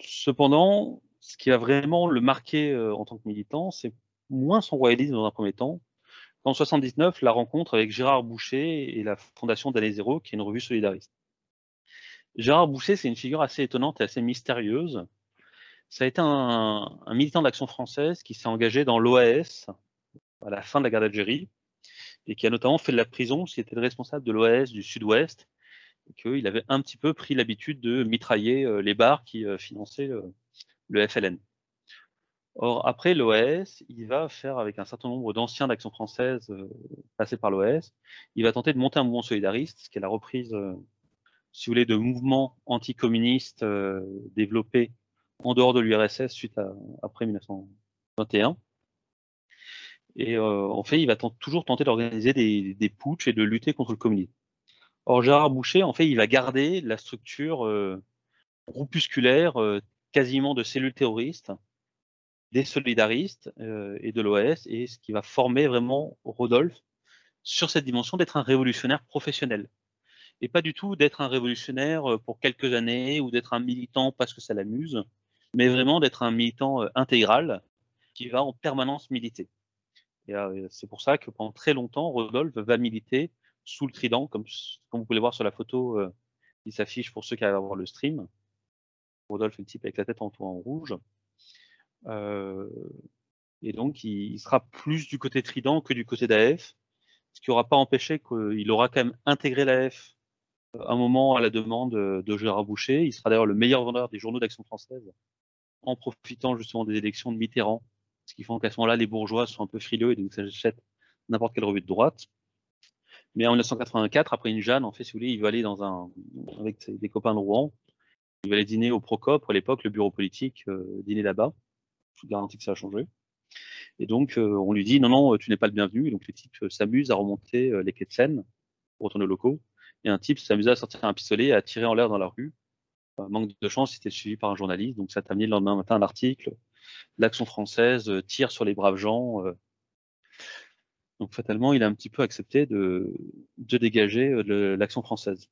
Cependant, ce qui a vraiment le marqué euh, en tant que militant, c'est moins son royalisme dans un premier temps. En 79, la rencontre avec Gérard Boucher et la fondation d'Année Zéro, qui est une revue solidariste. Gérard Boucher, c'est une figure assez étonnante et assez mystérieuse. Ça a été un, un militant d'Action française qui s'est engagé dans l'OAS à la fin de la guerre d'Algérie et qui a notamment fait de la prison, qui était le responsable de l'OAS du Sud-Ouest qu'il avait un petit peu pris l'habitude de mitrailler euh, les bars qui euh, finançaient le FLN. Or, après l'OAS, il va faire avec un certain nombre d'anciens d'Action française euh, passés par l'OAS, il va tenter de monter un mouvement solidariste, ce qui est la reprise, si vous voulez, de mouvements anticommunistes développés en dehors de l'URSS suite à après 1921. Et en fait, il va toujours tenter d'organiser des, des et de lutter contre le communisme. Or, Gérard Boucher, en fait, il va garder la structure groupusculaire, quasiment de cellules terroristes, des solidaristes euh, et de l'OS, et ce qui va former vraiment Rodolphe sur cette dimension d'être un révolutionnaire professionnel. Et pas du tout d'être un révolutionnaire euh, pour quelques années ou d'être un militant parce que ça l'amuse, mais vraiment d'être un militant euh, intégral qui va en permanence militer. Et c'est pour ça que pendant très longtemps, Rodolphe va militer sous le trident, comme, vous pouvez le voir sur la photo qui s'affiche pour ceux qui à voir le stream. Rodolphe le type avec la tête en, en rouge. Euh, et donc, il, sera plus du côté Trident que du côté d'AF, ce qui n'aura pas empêché qu'il aura quand même intégré l'AF euh, un moment à la demande de Gérard Boucher. Il sera d'ailleurs le meilleur vendeur des journaux d'action française en profitant justement des élections de Mitterrand, ce qui fait qu'à ce moment-là, les bourgeois sont un peu frileux et donc s'achètent n'importe quelle revue de droite. Mais en 1984, après une Jeanne, en fait, si vous voulez, il va aller dans un, avec des copains de Rouen, il va aller dîner au Procope, à l'époque, le bureau politique, euh, dîner là-bas je vous garantis que ça a changé. Et donc, euh, on lui dit non, non, tu n'es pas le bienvenu. Et donc, les types euh, s'amusent à remonter euh, les quais de Seine pour retourner aux locaux. Et un type s'amuse à sortir un pistolet et à tirer en l'air dans la rue. manque de chance, c'était suivi par un journaliste. Donc, ça amené le lendemain matin un article. L'action française tire sur les braves gens. Donc, fatalement, il a un petit peu accepté de, de dégager l'action française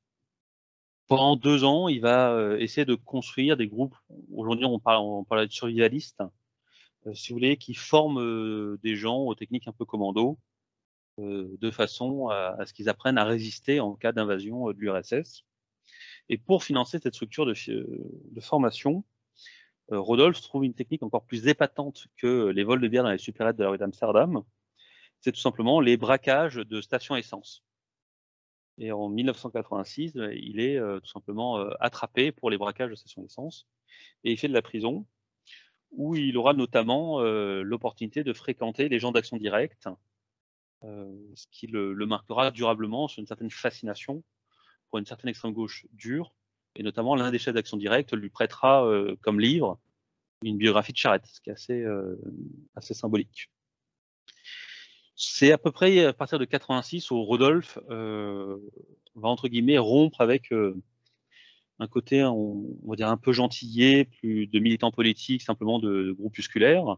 pendant deux ans, il va essayer de construire des groupes. Aujourd'hui, on parle, on de survivalistes. Euh, si vous voulez, qui forment euh, des gens aux techniques un peu commando, euh, de façon à, ce qu'ils apprennent à résister en cas d'invasion de l'URSS. Et pour financer cette structure de, formation, Rodolphe trouve une technique encore plus épatante que les vols de bière dans les supérettes de la rue d'Amsterdam. C'est tout simplement les braquages de stations essence. Et en 1986, il est tout simplement attrapé pour les braquages de stations essence et il fait de la prison où il aura notamment euh, l'opportunité de fréquenter les gens d'Action Directe, euh, ce qui le, marquera durablement sur une certaine fascination pour une certaine extrême gauche dure, et notamment l'un des chefs d'Action Directe lui prêtera euh, comme livre une biographie de Charette, ce qui est assez, assez symbolique. C'est à peu près à partir de 86 où Rodolphe va entre guillemets rompre avec un côté, on, va dire, un peu gentillé, plus de militants politiques, simplement de, groupusculaires.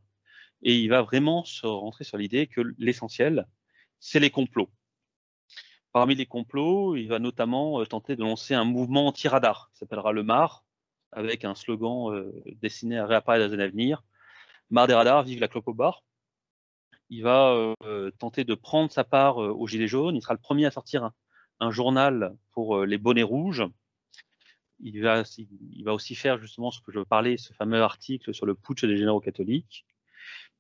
Et il va vraiment se rentrer sur l'idée que l'essentiel, c'est les complots. Parmi les complots, il va notamment euh, tenter de lancer un mouvement anti-radar qui s'appellera le MAR, avec un slogan euh, destiné à réapparaître dans les années à venir. Mar des radars, vive la clope au bar. Il va euh, tenter de prendre sa part au Gilet jaune. Il sera le premier à sortir un journal pour les bonnets rouges, il va, aussi faire justement ce que je parlais, ce fameux article sur le putsch des généraux catholiques.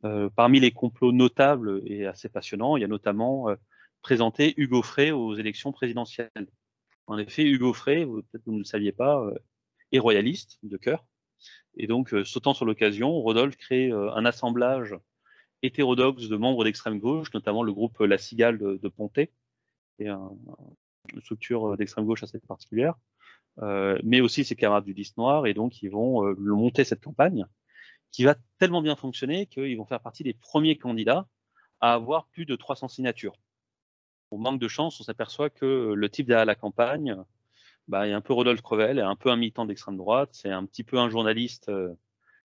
Euh, parmi les complots notables et assez passionnants, il y a notamment euh, présenté Hugo Frey aux élections présidentielles. En effet, Hugo Frey, peut-être vous ne le saviez pas, euh, est royaliste de cœur. Et donc, euh, sautant sur l'occasion, Rodolphe crée euh, un assemblage hétérodoxe de membres d'extrême gauche, notamment le groupe La Cigale de, de Pontet, et un, une structure d'extrême gauche assez particulière. Euh, mais aussi ses camarades du 10 Noir, et donc ils vont euh, monter cette campagne qui va tellement bien fonctionner qu'ils vont faire partie des premiers candidats à avoir plus de 300 signatures. Au manque de chance, on s'aperçoit que le type derrière la campagne, bah, a un peu Rodolphe Crevel, un peu un militant d'extrême droite, c'est un petit peu un journaliste euh,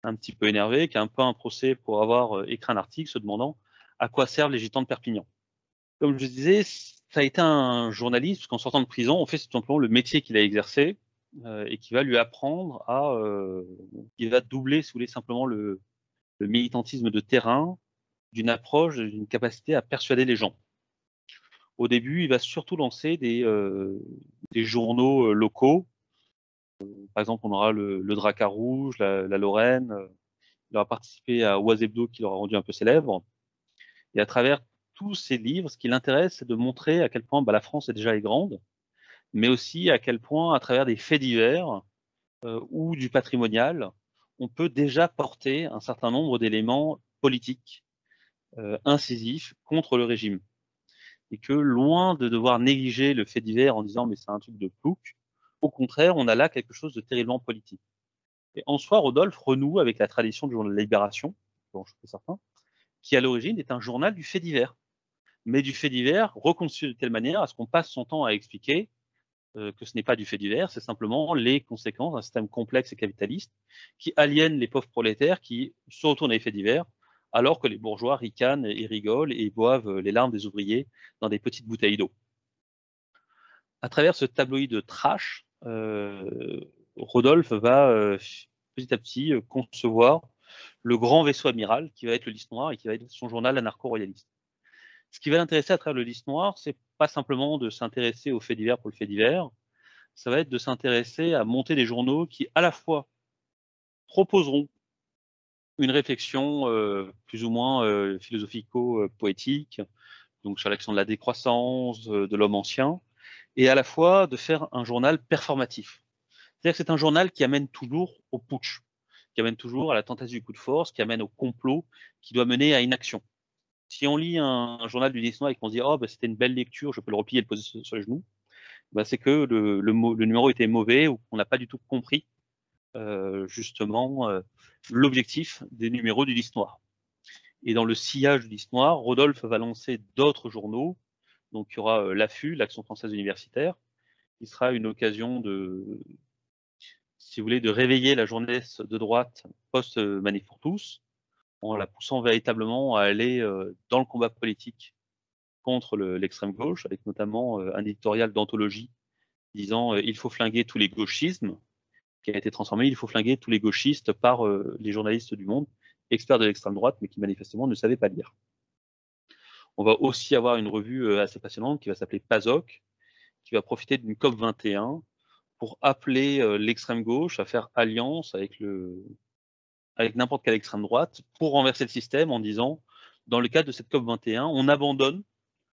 un petit peu énervé, qui a un peu un procès pour avoir écrit un article se demandant à quoi servent les gitans de Perpignan. Comme je disais, ça a été un journaliste, qu'en sortant de prison, on fait tout simplement le métier qu'il a exercé euh, et qui va lui apprendre à, euh, va doubler, si vous voulez, simplement le, militantisme de terrain d'une approche, d'une capacité à persuader les gens. Au début, il va surtout lancer des, euh, journaux euh, locaux. Par exemple, on aura le, le Rouge, la, Lorraine. Il aura participé à Oisebdo qui l'aura rendu un peu célèbre. Et à travers tous ces livres, ce qui l'intéresse, c'est de montrer à quel point bah, la France est déjà grande, mais aussi à quel point, à travers des faits divers euh, ou du patrimonial, on peut déjà porter un certain nombre d'éléments politiques euh, incisifs contre le régime. Et que loin de devoir négliger le fait divers en disant mais c'est un truc de plouc, au contraire, on a là quelque chose de terriblement politique. Et en soi, Rodolphe renoue avec la tradition du journal de Libération, dont je suis certain, qui à l'origine est un journal du fait divers, mais du fait divers reconstruit de telle manière à ce qu'on passe son temps à expliquer euh, que ce n'est pas du fait divers, c'est simplement les conséquences d'un système complexe et capitaliste qui aliène les pauvres prolétaires qui se retournent à faits divers, alors que les bourgeois ricanent et rigolent et boivent les larmes des ouvriers dans des petites bouteilles d'eau. À travers ce tabloïd de trash, Rodolphe va euh, petit à petit concevoir le grand vaisseau amiral qui va être le Lys Noir et qui va être son journal anarcho-royaliste. Ce qui va l'intéresser à travers le Lys Noir, c'est pas simplement de s'intéresser aux faits divers pour le fait divers, ça va être de s'intéresser à monter des journaux qui, à la fois, proposeront une réflexion euh, plus ou moins euh, philosophico-poétique, donc sur l'action de la décroissance, euh, de l'homme ancien, et à la fois de faire un journal performatif. C'est-à-dire que c'est un journal qui amène toujours au putsch, qui amène toujours à la tentative du coup de force, qui amène au complot, qui doit mener à une action. Si on lit un, journal du Noir et qu'on se dit oh bah, c'était une belle lecture, je peux le replier et le poser sur, les genoux, bah, c'est que le, numéro était mauvais ou qu'on n'a pas du tout compris euh, justement euh, l'objectif des numéros du Noir. Et dans le sillage du Noir, Rodolphe va lancer d'autres journaux. Donc il y aura euh, l'AFU, l'Action française universitaire, qui sera une occasion de, si vous voulez, de réveiller la jeunesse de droite post-Manif pour tous, en la poussant véritablement à aller euh, dans le combat politique contre l'extrême gauche, avec notamment euh, un éditorial d'anthologie disant euh, il faut flinguer tous les gauchismes, qui a été transformé il faut flinguer tous les gauchistes par les journalistes du monde, experts de l'extrême droite, mais qui manifestement ne savaient pas lire. On va aussi avoir une revue assez passionnante qui va s'appeler PASOC, qui va profiter d'une COP 21 pour appeler euh, l'extrême gauche à faire alliance avec n'importe quelle extrême droite pour renverser le système en disant dans le cadre de cette COP 21, on abandonne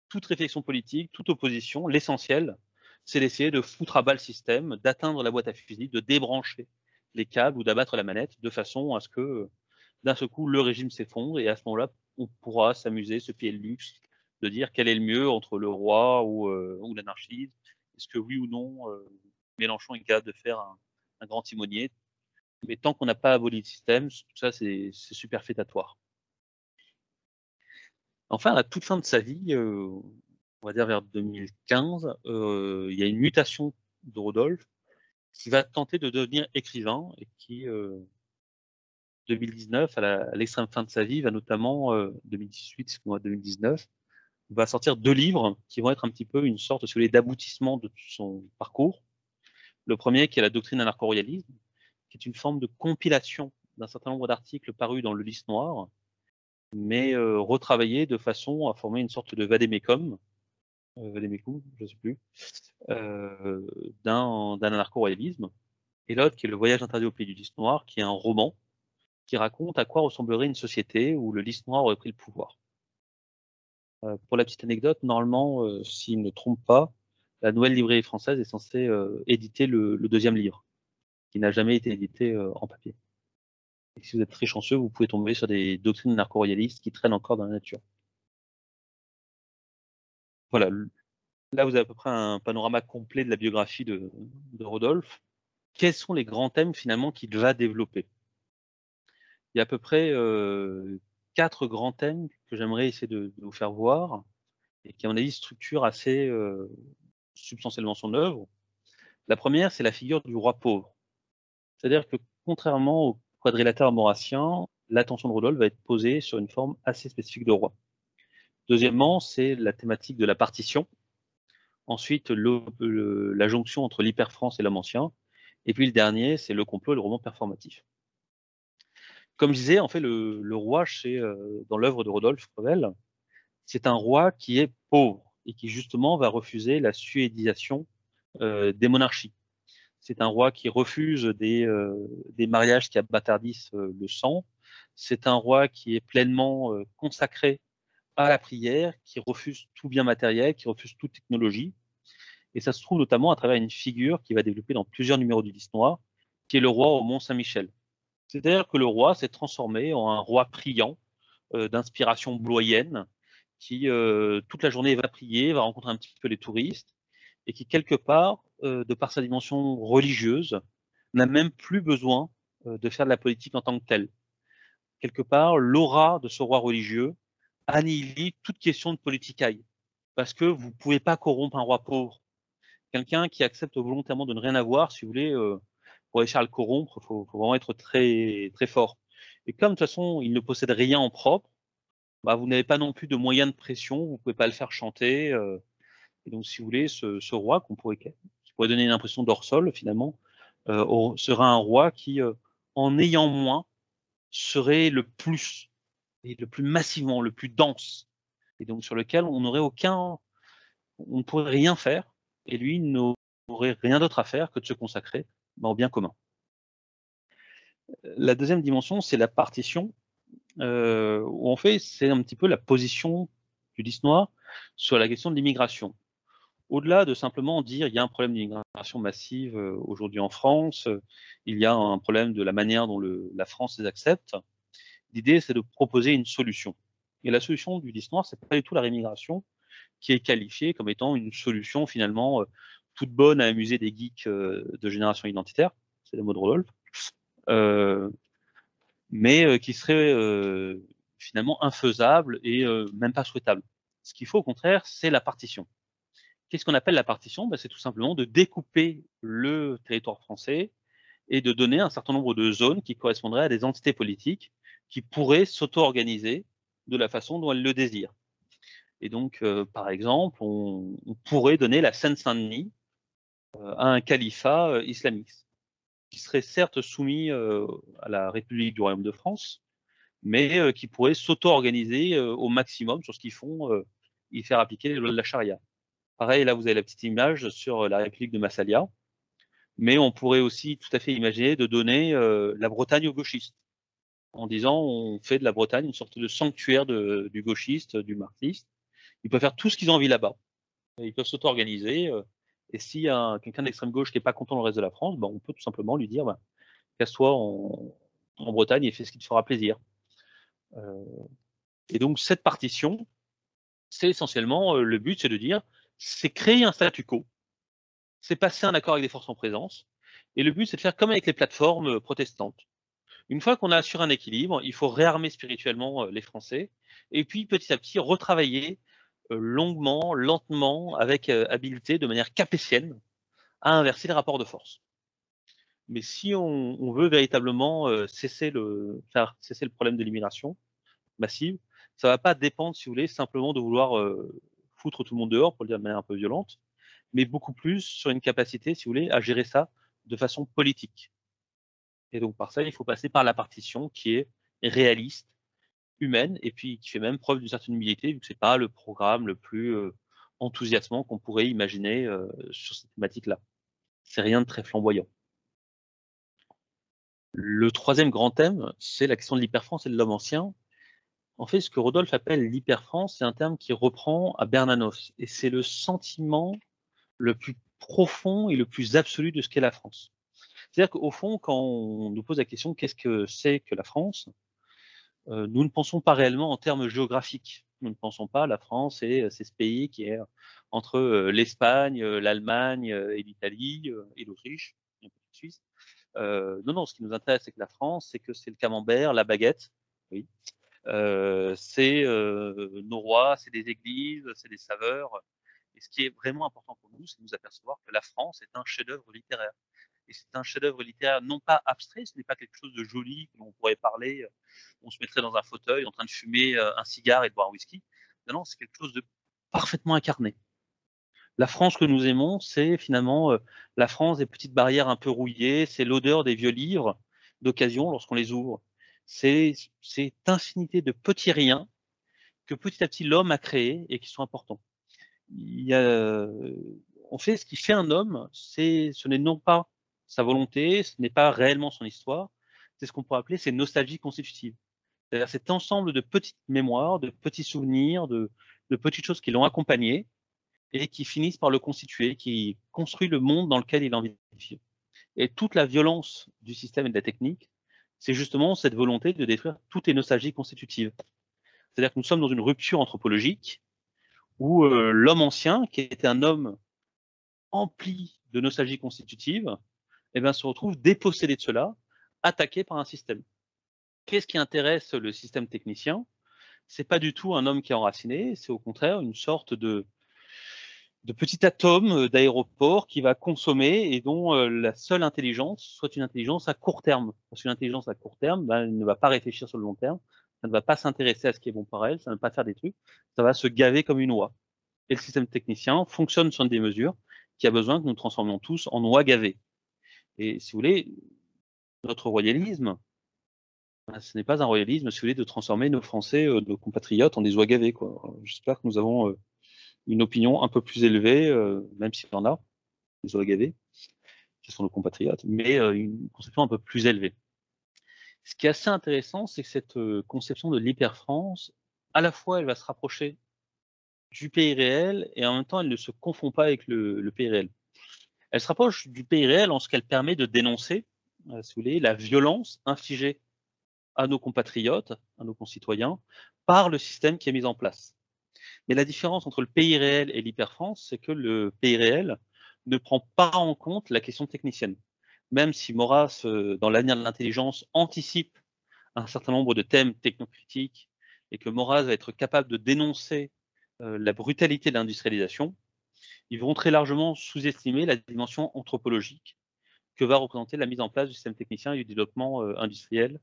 toute réflexion politique, toute opposition. L'essentiel, c'est d'essayer de foutre à bas le système, d'atteindre la boîte à fusil, de débrancher les câbles ou d'abattre la manette de façon à ce que d'un seul coup le régime s'effondre et à ce moment-là on pourra s'amuser, se payer le luxe de dire quel est le mieux entre le roi ou, euh, ou l'anarchisme. Est-ce que oui ou non euh, Mélenchon est capable de faire un, grand timonier? Mais tant qu'on n'a pas aboli le système, tout ça, c'est superfétatoire. Enfin, à la toute fin de sa vie, euh, on va dire vers 2015, euh, il y a une mutation de Rodolphe qui va tenter de devenir écrivain et qui, 2019, euh, à l'extrême fin de sa vie, va notamment, 2018, 2019, va sortir deux livres qui vont être un petit peu une sorte d'aboutissement de son parcours. Le premier, qui est la doctrine anarcho-royalisme, qui est une forme de compilation d'un certain nombre d'articles parus dans le Lys Noir, mais euh, retravaillés de façon à former une sorte de vadémécum, euh, vadémécum, je ne sais plus, euh, d'un anarcho-royalisme. Et l'autre, qui est le voyage interdit au pays du Lys Noir, qui est un roman qui raconte à quoi ressemblerait une société où le Lys Noir aurait pris le pouvoir. Euh, pour la petite anecdote, normalement, s'il ne trompe pas, la nouvelle librairie française est censée euh, éditer le, deuxième livre, qui n'a jamais été édité euh, en papier. Et si vous êtes très chanceux, vous pouvez tomber sur des doctrines narco-royalistes qui traînent encore dans la nature. Voilà, là vous avez à peu près un panorama complet de la biographie de, Rodolphe. Quels sont les grands thèmes finalement qu'il va développer? Il y a à peu près quatre grands thèmes que j'aimerais essayer de, vous faire voir et qui, à mon avis, structurent assez substantiellement son œuvre. La première, c'est la figure du roi pauvre. C'est-à-dire que contrairement au quadrilatère maurassien, l'attention de Rodolphe va être posée sur une forme assez spécifique de roi. Deuxièmement, c'est la thématique de la partition. Ensuite, la jonction entre l'hyper-France et l'homme ancien. Et puis le dernier, c'est le complot et le roman performatif. Comme je disais, en fait, le, roi, euh, dans l'œuvre de Rodolphe Crevel, c'est un roi qui est pauvre et qui justement va refuser la suédisation euh, des monarchies. C'est un roi qui refuse des, euh, mariages qui abattardissent le sang. C'est un roi qui est pleinement consacré à la prière, qui refuse tout bien matériel, qui refuse toute technologie. Et ça se trouve notamment à travers une figure qui va développer dans plusieurs numéros du Lys Noir, qui est le roi au Mont Saint-Michel. C'est-à-dire que le roi s'est transformé en un roi priant euh, d'inspiration bloyenne qui, euh, toute la journée, va prier, va rencontrer un petit peu les touristes et qui, quelque part, euh, de par sa dimension religieuse, n'a même plus besoin de faire de la politique en tant que telle. Quelque part, l'aura de ce roi religieux annihile toute question de politique aille, parce que vous ne pouvez pas corrompre un roi pauvre. Quelqu'un qui accepte volontairement de ne rien avoir, si vous voulez, pour réussir à le corrompre, il faut, vraiment être très, très fort. Et comme de toute façon, il ne possède rien en propre, bah, vous n'avez pas non plus de moyens de pression, vous ne pouvez pas le faire chanter. Euh, et donc, si vous voulez, ce, roi qu'on pourrait, qui pourrait donner une impression d'hors-sol, finalement, euh, sera un roi qui, euh, en ayant moins, serait le plus, et le plus massivement, le plus dense, et donc sur lequel on n'aurait aucun, on ne pourrait rien faire, et lui n'aurait rien d'autre à faire que de se consacrer au bien commun. La deuxième dimension, c'est la partition, euh, où en fait, c'est un petit peu la position du noir sur la question de l'immigration. Au-delà de simplement dire il y a un problème d'immigration massive euh, aujourd'hui en France, il y a un problème de la manière dont la France les accepte, l'idée c'est de proposer une solution. Et la solution du liste noir, c'est pas du tout la rémigration, qui est qualifiée comme étant une solution finalement euh, toute bonne à amuser des geeks de génération identitaire, c'est le mot de Rodolphe, euh, mais euh, qui serait euh, finalement infaisable et même pas souhaitable. Ce qu'il faut au contraire, c'est la partition. Qu'est-ce qu'on appelle la partition? Ben, C'est tout simplement de découper le territoire français et de donner un certain nombre de zones qui correspondraient à des entités politiques qui pourraient s'auto-organiser de la façon dont elles le désirent. Et donc, par exemple, on, pourrait donner la Seine-Saint-Denis à un califat islamique qui serait certes soumis euh, à la République du Royaume de France, mais euh, qui pourrait s'auto-organiser euh, au maximum sur ce qu'ils font et faire appliquer les lois de la charia. Pareil, là, vous avez la petite image sur la République de Massalia, mais on pourrait aussi tout à fait imaginer de donner la Bretagne aux gauchistes, en disant on fait de la Bretagne une sorte de sanctuaire du gauchiste, du marxiste. Ils peuvent faire tout ce qu'ils ont envie là-bas. Ils peuvent s'auto-organiser. Et s'il y a quelqu'un d'extrême gauche qui n'est pas content dans le reste de la France, ben, on peut tout simplement lui dire bah, casse-toi en, Bretagne et fais ce qui te fera plaisir. Euh, et donc cette partition, c'est essentiellement euh, le but, c'est de dire c'est créer un statu quo, c'est passer un accord avec des forces en présence, et le but c'est de faire comme avec les plateformes euh, protestantes. Une fois qu'on a assuré un équilibre, il faut réarmer spirituellement les Français, et puis petit à petit retravailler longuement, lentement, avec euh, habileté, de manière capétienne, à inverser les rapports de force. Mais si on, veut véritablement euh, cesser, le, cesser le problème de l'immigration massive, ça ne va pas dépendre, si vous voulez, simplement de vouloir foutre tout le monde dehors, pour le dire de manière un peu violente, mais beaucoup plus sur une capacité, si vous voulez, à gérer ça de façon politique. Et donc par ça, il faut passer par la partition qui est réaliste, humaine et puis qui fait même preuve d'une certaine humilité vu que c'est pas le programme le plus euh, enthousiasmant qu'on pourrait imaginer euh, sur cette thématique-là. C'est rien de très flamboyant. Le troisième grand thème, c'est la question de l'hyper-France et de l'homme ancien. En fait, ce que Rodolphe appelle l'hyper-France, c'est un terme qui reprend à Bernanos. Et c'est le sentiment le plus profond et le plus absolu de ce qu'est la France. C'est-à-dire qu'au fond, quand on nous pose la question qu'est-ce que c'est que la France, nous ne pensons pas réellement en termes géographiques. Nous ne pensons pas la France et euh, c'est ce pays qui est entre euh, l'Espagne, l'Allemagne et l'Italie et l'Autriche, la Suisse. non, non, ce qui nous intéresse, c'est que la France, c'est que c'est le camembert, la baguette, oui. c'est nos rois, c'est des églises, c'est des saveurs. Et ce qui est vraiment important pour nous, c'est de nous apercevoir que la France est un chef-d'œuvre littéraire. Et c'est un chef-d'œuvre littéraire non pas abstrait, ce n'est pas quelque chose de joli que l'on pourrait parler, euh, on se mettrait dans un fauteuil en train de fumer euh, un cigare et de boire un whisky. Non, non, c'est quelque chose de parfaitement incarné. La France que nous aimons, c'est finalement euh, la France des petites barrières un peu rouillées, c'est l'odeur des vieux livres d'occasion lorsqu'on les ouvre. C'est cette infinité de petits riens que petit à petit l'homme a créé et qui sont importants. Il on fait ce qui fait un homme, ce n'est non pas sa volonté, ce n'est pas réellement son histoire, c'est ce qu'on pourrait appeler ses nostalgies constitutives. C'est-à-dire cet ensemble de petites mémoires, de petits souvenirs, de, petites choses qui l'ont accompagné et qui finissent par le constituer, qui construit le monde dans lequel il a envie de vivre. Et toute la violence du système et de la technique, c'est justement cette volonté de détruire toutes les nostalgies constitutives. C'est-à-dire que nous sommes dans une rupture anthropologique où euh, l'homme ancien, qui était un homme empli de nostalgie constitutive, eh bien, se retrouve dépossédé de cela, attaqué par un système. Qu'est-ce qui intéresse le système technicien? C'est pas du tout un homme qui est enraciné, c'est au contraire une sorte de, petit atome d'aéroport qui va consommer et dont euh, la seule intelligence soit une intelligence à court terme. Parce qu'une intelligence à court terme, ben, elle ne va pas réfléchir sur le long terme, ça ne va pas s'intéresser à ce qui est bon pour elle, ça ne va pas faire des trucs, ça va se gaver comme une oie. Et le système technicien fonctionne sur des mesures qui a besoin que nous transformions tous en oies gavées. Et si vous voulez, notre royalisme, ben, ce n'est pas un royalisme, si vous voulez, de transformer nos Français, nos compatriotes en des oies gavées. J'espère que nous avons une opinion un peu plus élevée, même s'il y en a, des oies gavées, qui sont nos compatriotes, mais une conception un peu plus élevée. Ce qui est assez intéressant, c'est que cette conception de l'hyper-France, à la fois, elle va se rapprocher du pays réel et en même temps, elle ne se confond pas avec le, pays réel. Elle se rapproche du pays réel en ce qu'elle permet de dénoncer, si vous voulez, la violence infligée à nos compatriotes, à nos concitoyens, par le système qui est mis en place. Mais la différence entre le pays réel et l'hyper-France, c'est que le pays réel ne prend pas en compte la question technicienne même si Maurras, euh, dans l'avenir de l'intelligence, anticipe un certain nombre de thèmes technocritiques et que Maurras va être capable de dénoncer euh, la brutalité de l'industrialisation, ils vont très largement sous-estimer la dimension anthropologique que va représenter la mise en place du système technicien et du développement euh, industriel,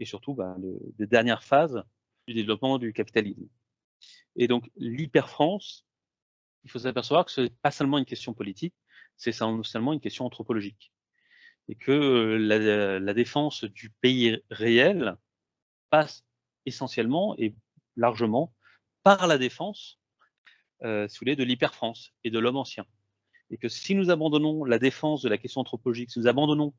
et surtout ben, des dernières phases du développement du capitalisme. Et donc l'hyper-France, il faut s'apercevoir que ce n'est pas seulement une question politique, c'est seulement une question anthropologique et que la, défense du pays réel passe essentiellement et largement par la défense euh, de l'hyper-France et de l'homme ancien. Et que si nous abandonnons la défense de la question anthropologique, si nous abandonnons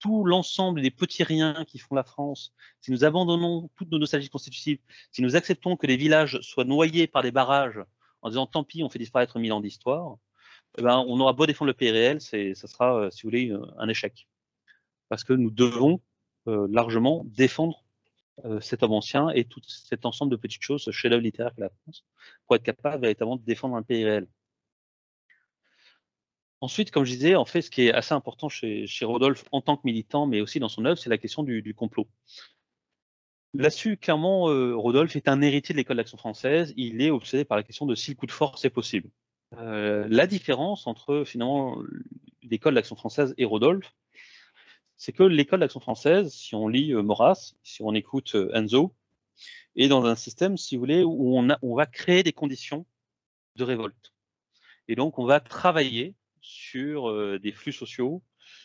tout l'ensemble des petits riens qui font la France, si nous abandonnons toutes nos nostalgies constitutives, si nous acceptons que les villages soient noyés par des barrages en disant tant pis, on fait disparaître mille ans d'histoire, eh ben, on aura beau défendre le pays réel, ça sera, euh, si vous voulez, un échec. Parce que nous devons euh, largement défendre euh, cet homme ancien et tout cet ensemble de petites choses, ce chef-d'œuvre littéraire que la France, pour être capable véritablement de défendre un pays réel. Ensuite, comme je disais, en fait, ce qui est assez important chez, Rodolphe en tant que militant, mais aussi dans son œuvre, c'est la question du, complot. Là-dessus, clairement, Rodolphe est un héritier de l'école d'action française. Il est obsédé par la question de si le coup de force est possible. Euh, la différence entre finalement l'école d'action française et Rodolphe, c'est que l'école d'action française, si on lit euh, Maurras, si on écoute euh, Enzo, est dans un système, si vous voulez, où on, va créer des conditions de révolte. Et donc, on va travailler sur des flux sociaux,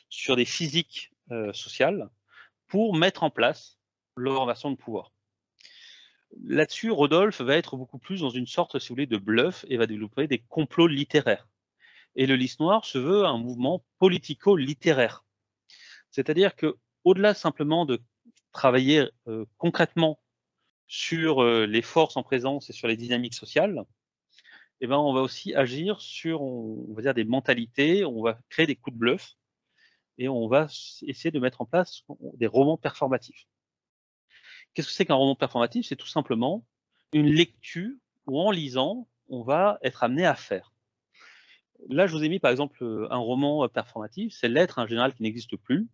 sur des physiques sociales, pour mettre en place leur de pouvoir. Là-dessus, Rodolphe va être beaucoup plus dans une sorte, si vous voulez, de bluff et va développer des complots littéraires. Et le lys noir se veut un mouvement politico-littéraire. C'est-à-dire que, au-delà simplement de travailler euh, concrètement sur euh, les forces en présence et sur les dynamiques sociales, eh ben, on va aussi agir sur, des mentalités, on va créer des coups de bluff et on va essayer de mettre en place des romans performatifs. Qu'est-ce que c'est qu'un roman performatif? C'est tout simplement une lecture où en lisant, on va être amené à faire. Là, je vous ai mis par exemple un roman performatif, c'est Lettre, un général qui n'existe plus,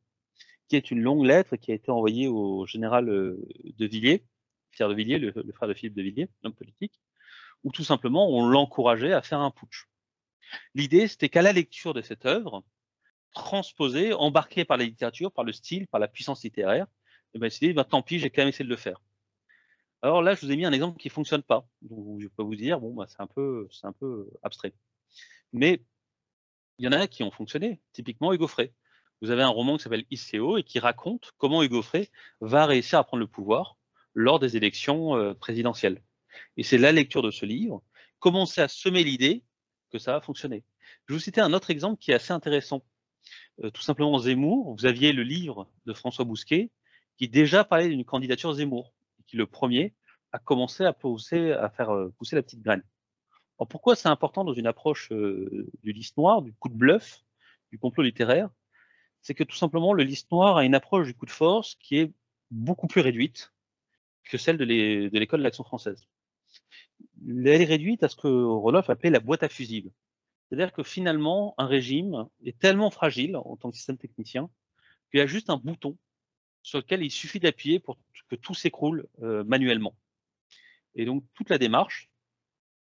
qui est une longue lettre qui a été envoyée au général euh, de Villiers, Pierre de Villiers, le, frère de Philippe de Villiers, l'homme politique, où tout simplement on l'encourageait à faire un putsch. L'idée, c'était qu'à la lecture de cette œuvre, transposée, embarquée par la littérature, par le style, par la puissance littéraire, et ben, dit, bah, tant pis, j'ai quand même essayé de le faire. Alors là, je vous ai mis un exemple qui ne fonctionne pas. Donc, je peux vous dire, bon, bah, c'est un peu abstrait. Mais il y en a qui ont fonctionné, typiquement Hugo Frey. Vous avez un roman qui s'appelle ICO et qui raconte comment Hugo Frey va réussir à prendre le pouvoir lors des élections euh, présidentielles. Et c'est la lecture de ce livre, commencer à semer l'idée que ça va fonctionner. Je vais vous citer un autre exemple qui est assez intéressant. Euh, tout simplement Zemmour, vous aviez le livre de François Bousquet qui déjà parlait d'une candidature Zemmour, qui le premier a commencé à pousser, à faire euh, pousser la petite graine. Pourquoi c'est important dans une approche euh, du lys noir, du coup de bluff, du complot littéraire? C'est que tout simplement, le liste noir a une approche du coup de force qui est beaucoup plus réduite que celle de l'école de l'action française. Elle est réduite à ce que Roloff appelait la boîte à fusibles. C'est-à-dire que finalement, un régime est tellement fragile en tant que système technicien qu'il y a juste un bouton sur lequel il suffit d'appuyer pour que tout s'écroule euh, manuellement. Et donc, toute la démarche,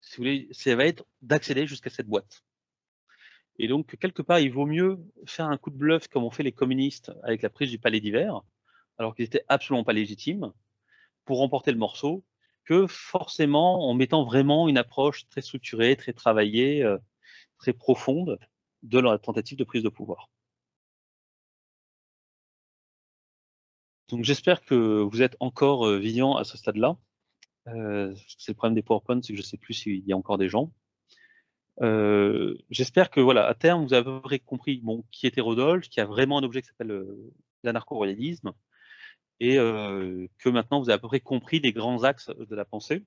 si vous voulez, ça va être d'accéder jusqu'à cette boîte. Et donc, quelque part, il vaut mieux faire un coup de bluff comme ont fait les communistes avec la prise du palais d'hiver, alors qu'ils n'étaient absolument pas légitimes, pour remporter le morceau, que forcément en mettant vraiment une approche très structurée, très travaillée, euh, très profonde de leur tentative de prise de pouvoir. Donc j'espère que vous êtes encore euh, vigilant à ce stade-là. Euh, c'est le problème des PowerPoint, c'est que je ne sais plus s'il y a encore des gens. Euh, j'espère que voilà, à terme, vous avez compris bon, qui était Rodolphe, qui a vraiment un objet qui s'appelle euh, l'anarcho-royalisme, et que maintenant vous avez à peu près compris les grands axes de la pensée.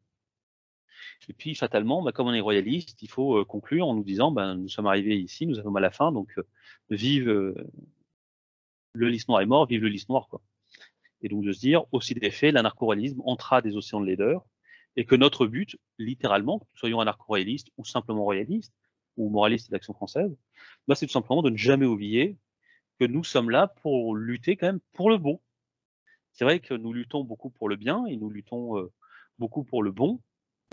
Et puis, fatalement, bah, comme on est royaliste, il faut conclure en nous disant, ben, nous sommes arrivés ici, nous avons à la fin, donc vive le lys noir est mort, vive le lys noir. Quoi. Et donc de se dire, aussi des faits, l'anarcho-royalisme entra des océans de laideur, et que notre but, littéralement, que nous soyons anarcho-royalistes ou simplement royalistes, ou moralistes d'action française, bah, c'est tout simplement de ne jamais oublier que nous sommes là pour lutter quand même pour le bon. C'est vrai que nous luttons beaucoup pour le bien et nous luttons euh, beaucoup pour le bon,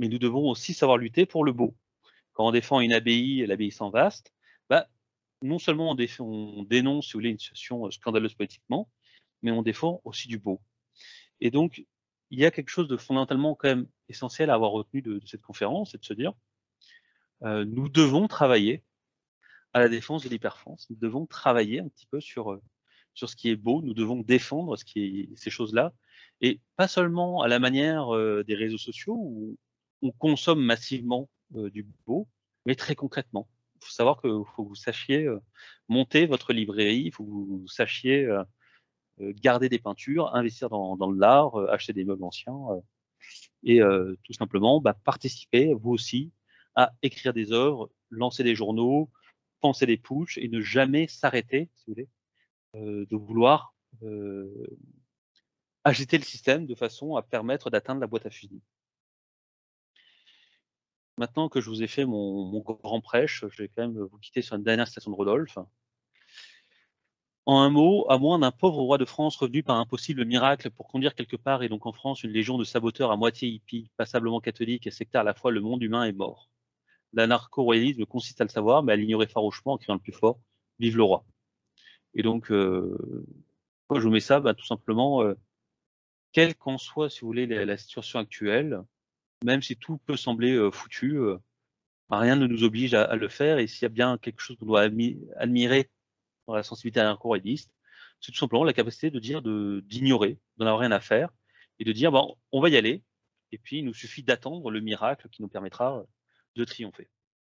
mais nous devons aussi savoir lutter pour le beau. Quand on défend une abbaye, l'abbaye sans vaste, bah, non seulement on, on dénonce, si vous voulez, une situation euh, scandaleuse politiquement, mais on défend aussi du beau. Et donc, il y a quelque chose de fondamentalement quand même essentiel à avoir retenu de, cette conférence, c'est de se dire, euh, nous devons travailler à la défense de l'hyperfrance, nous devons travailler un petit peu sur, euh, sur ce qui est beau, nous devons défendre ce qui ces choses-là, et pas seulement à la manière euh, des réseaux sociaux où on consomme massivement du beau, mais très concrètement. Il faut savoir qu'il faut que vous sachiez monter votre librairie, il faut que vous sachiez garder des peintures, investir dans, dans l'art, euh, acheter des meubles anciens euh, et tout simplement bah, participer, vous aussi, à écrire des œuvres, lancer des journaux, penser des pushs et ne jamais s'arrêter, si vous voulez, de vouloir agiter le système de façon à permettre d'atteindre la boîte à fusil. Maintenant que je vous ai fait mon, mon grand prêche, je vais quand même vous quitter sur une dernière citation de Rodolphe. En un mot, à moins d'un pauvre roi de France revenu par un possible miracle pour conduire quelque part et donc en France une légion de saboteurs à moitié hippies, passablement catholiques et sectaires à la fois, le monde humain est mort. L'anarcho-royalisme consiste à le savoir, mais à l'ignorer farouchement en criant le plus fort Vive le roi. Et donc, euh, je vous mets ça? Bah, Tout simplement, euh, quelle qu'en soit, si vous voulez, la, situation actuelle, même si tout peut sembler euh, foutu, bah, rien ne nous oblige à, à le faire. Et s'il y a bien quelque chose qu'on doit admirer la sensibilité anarcho-royaliste, c'est tout simplement la capacité de dire, d'ignorer, d'en avoir rien à faire, et de dire, bon, on va y aller, et puis il nous suffit d'attendre le miracle qui nous permettra de triompher.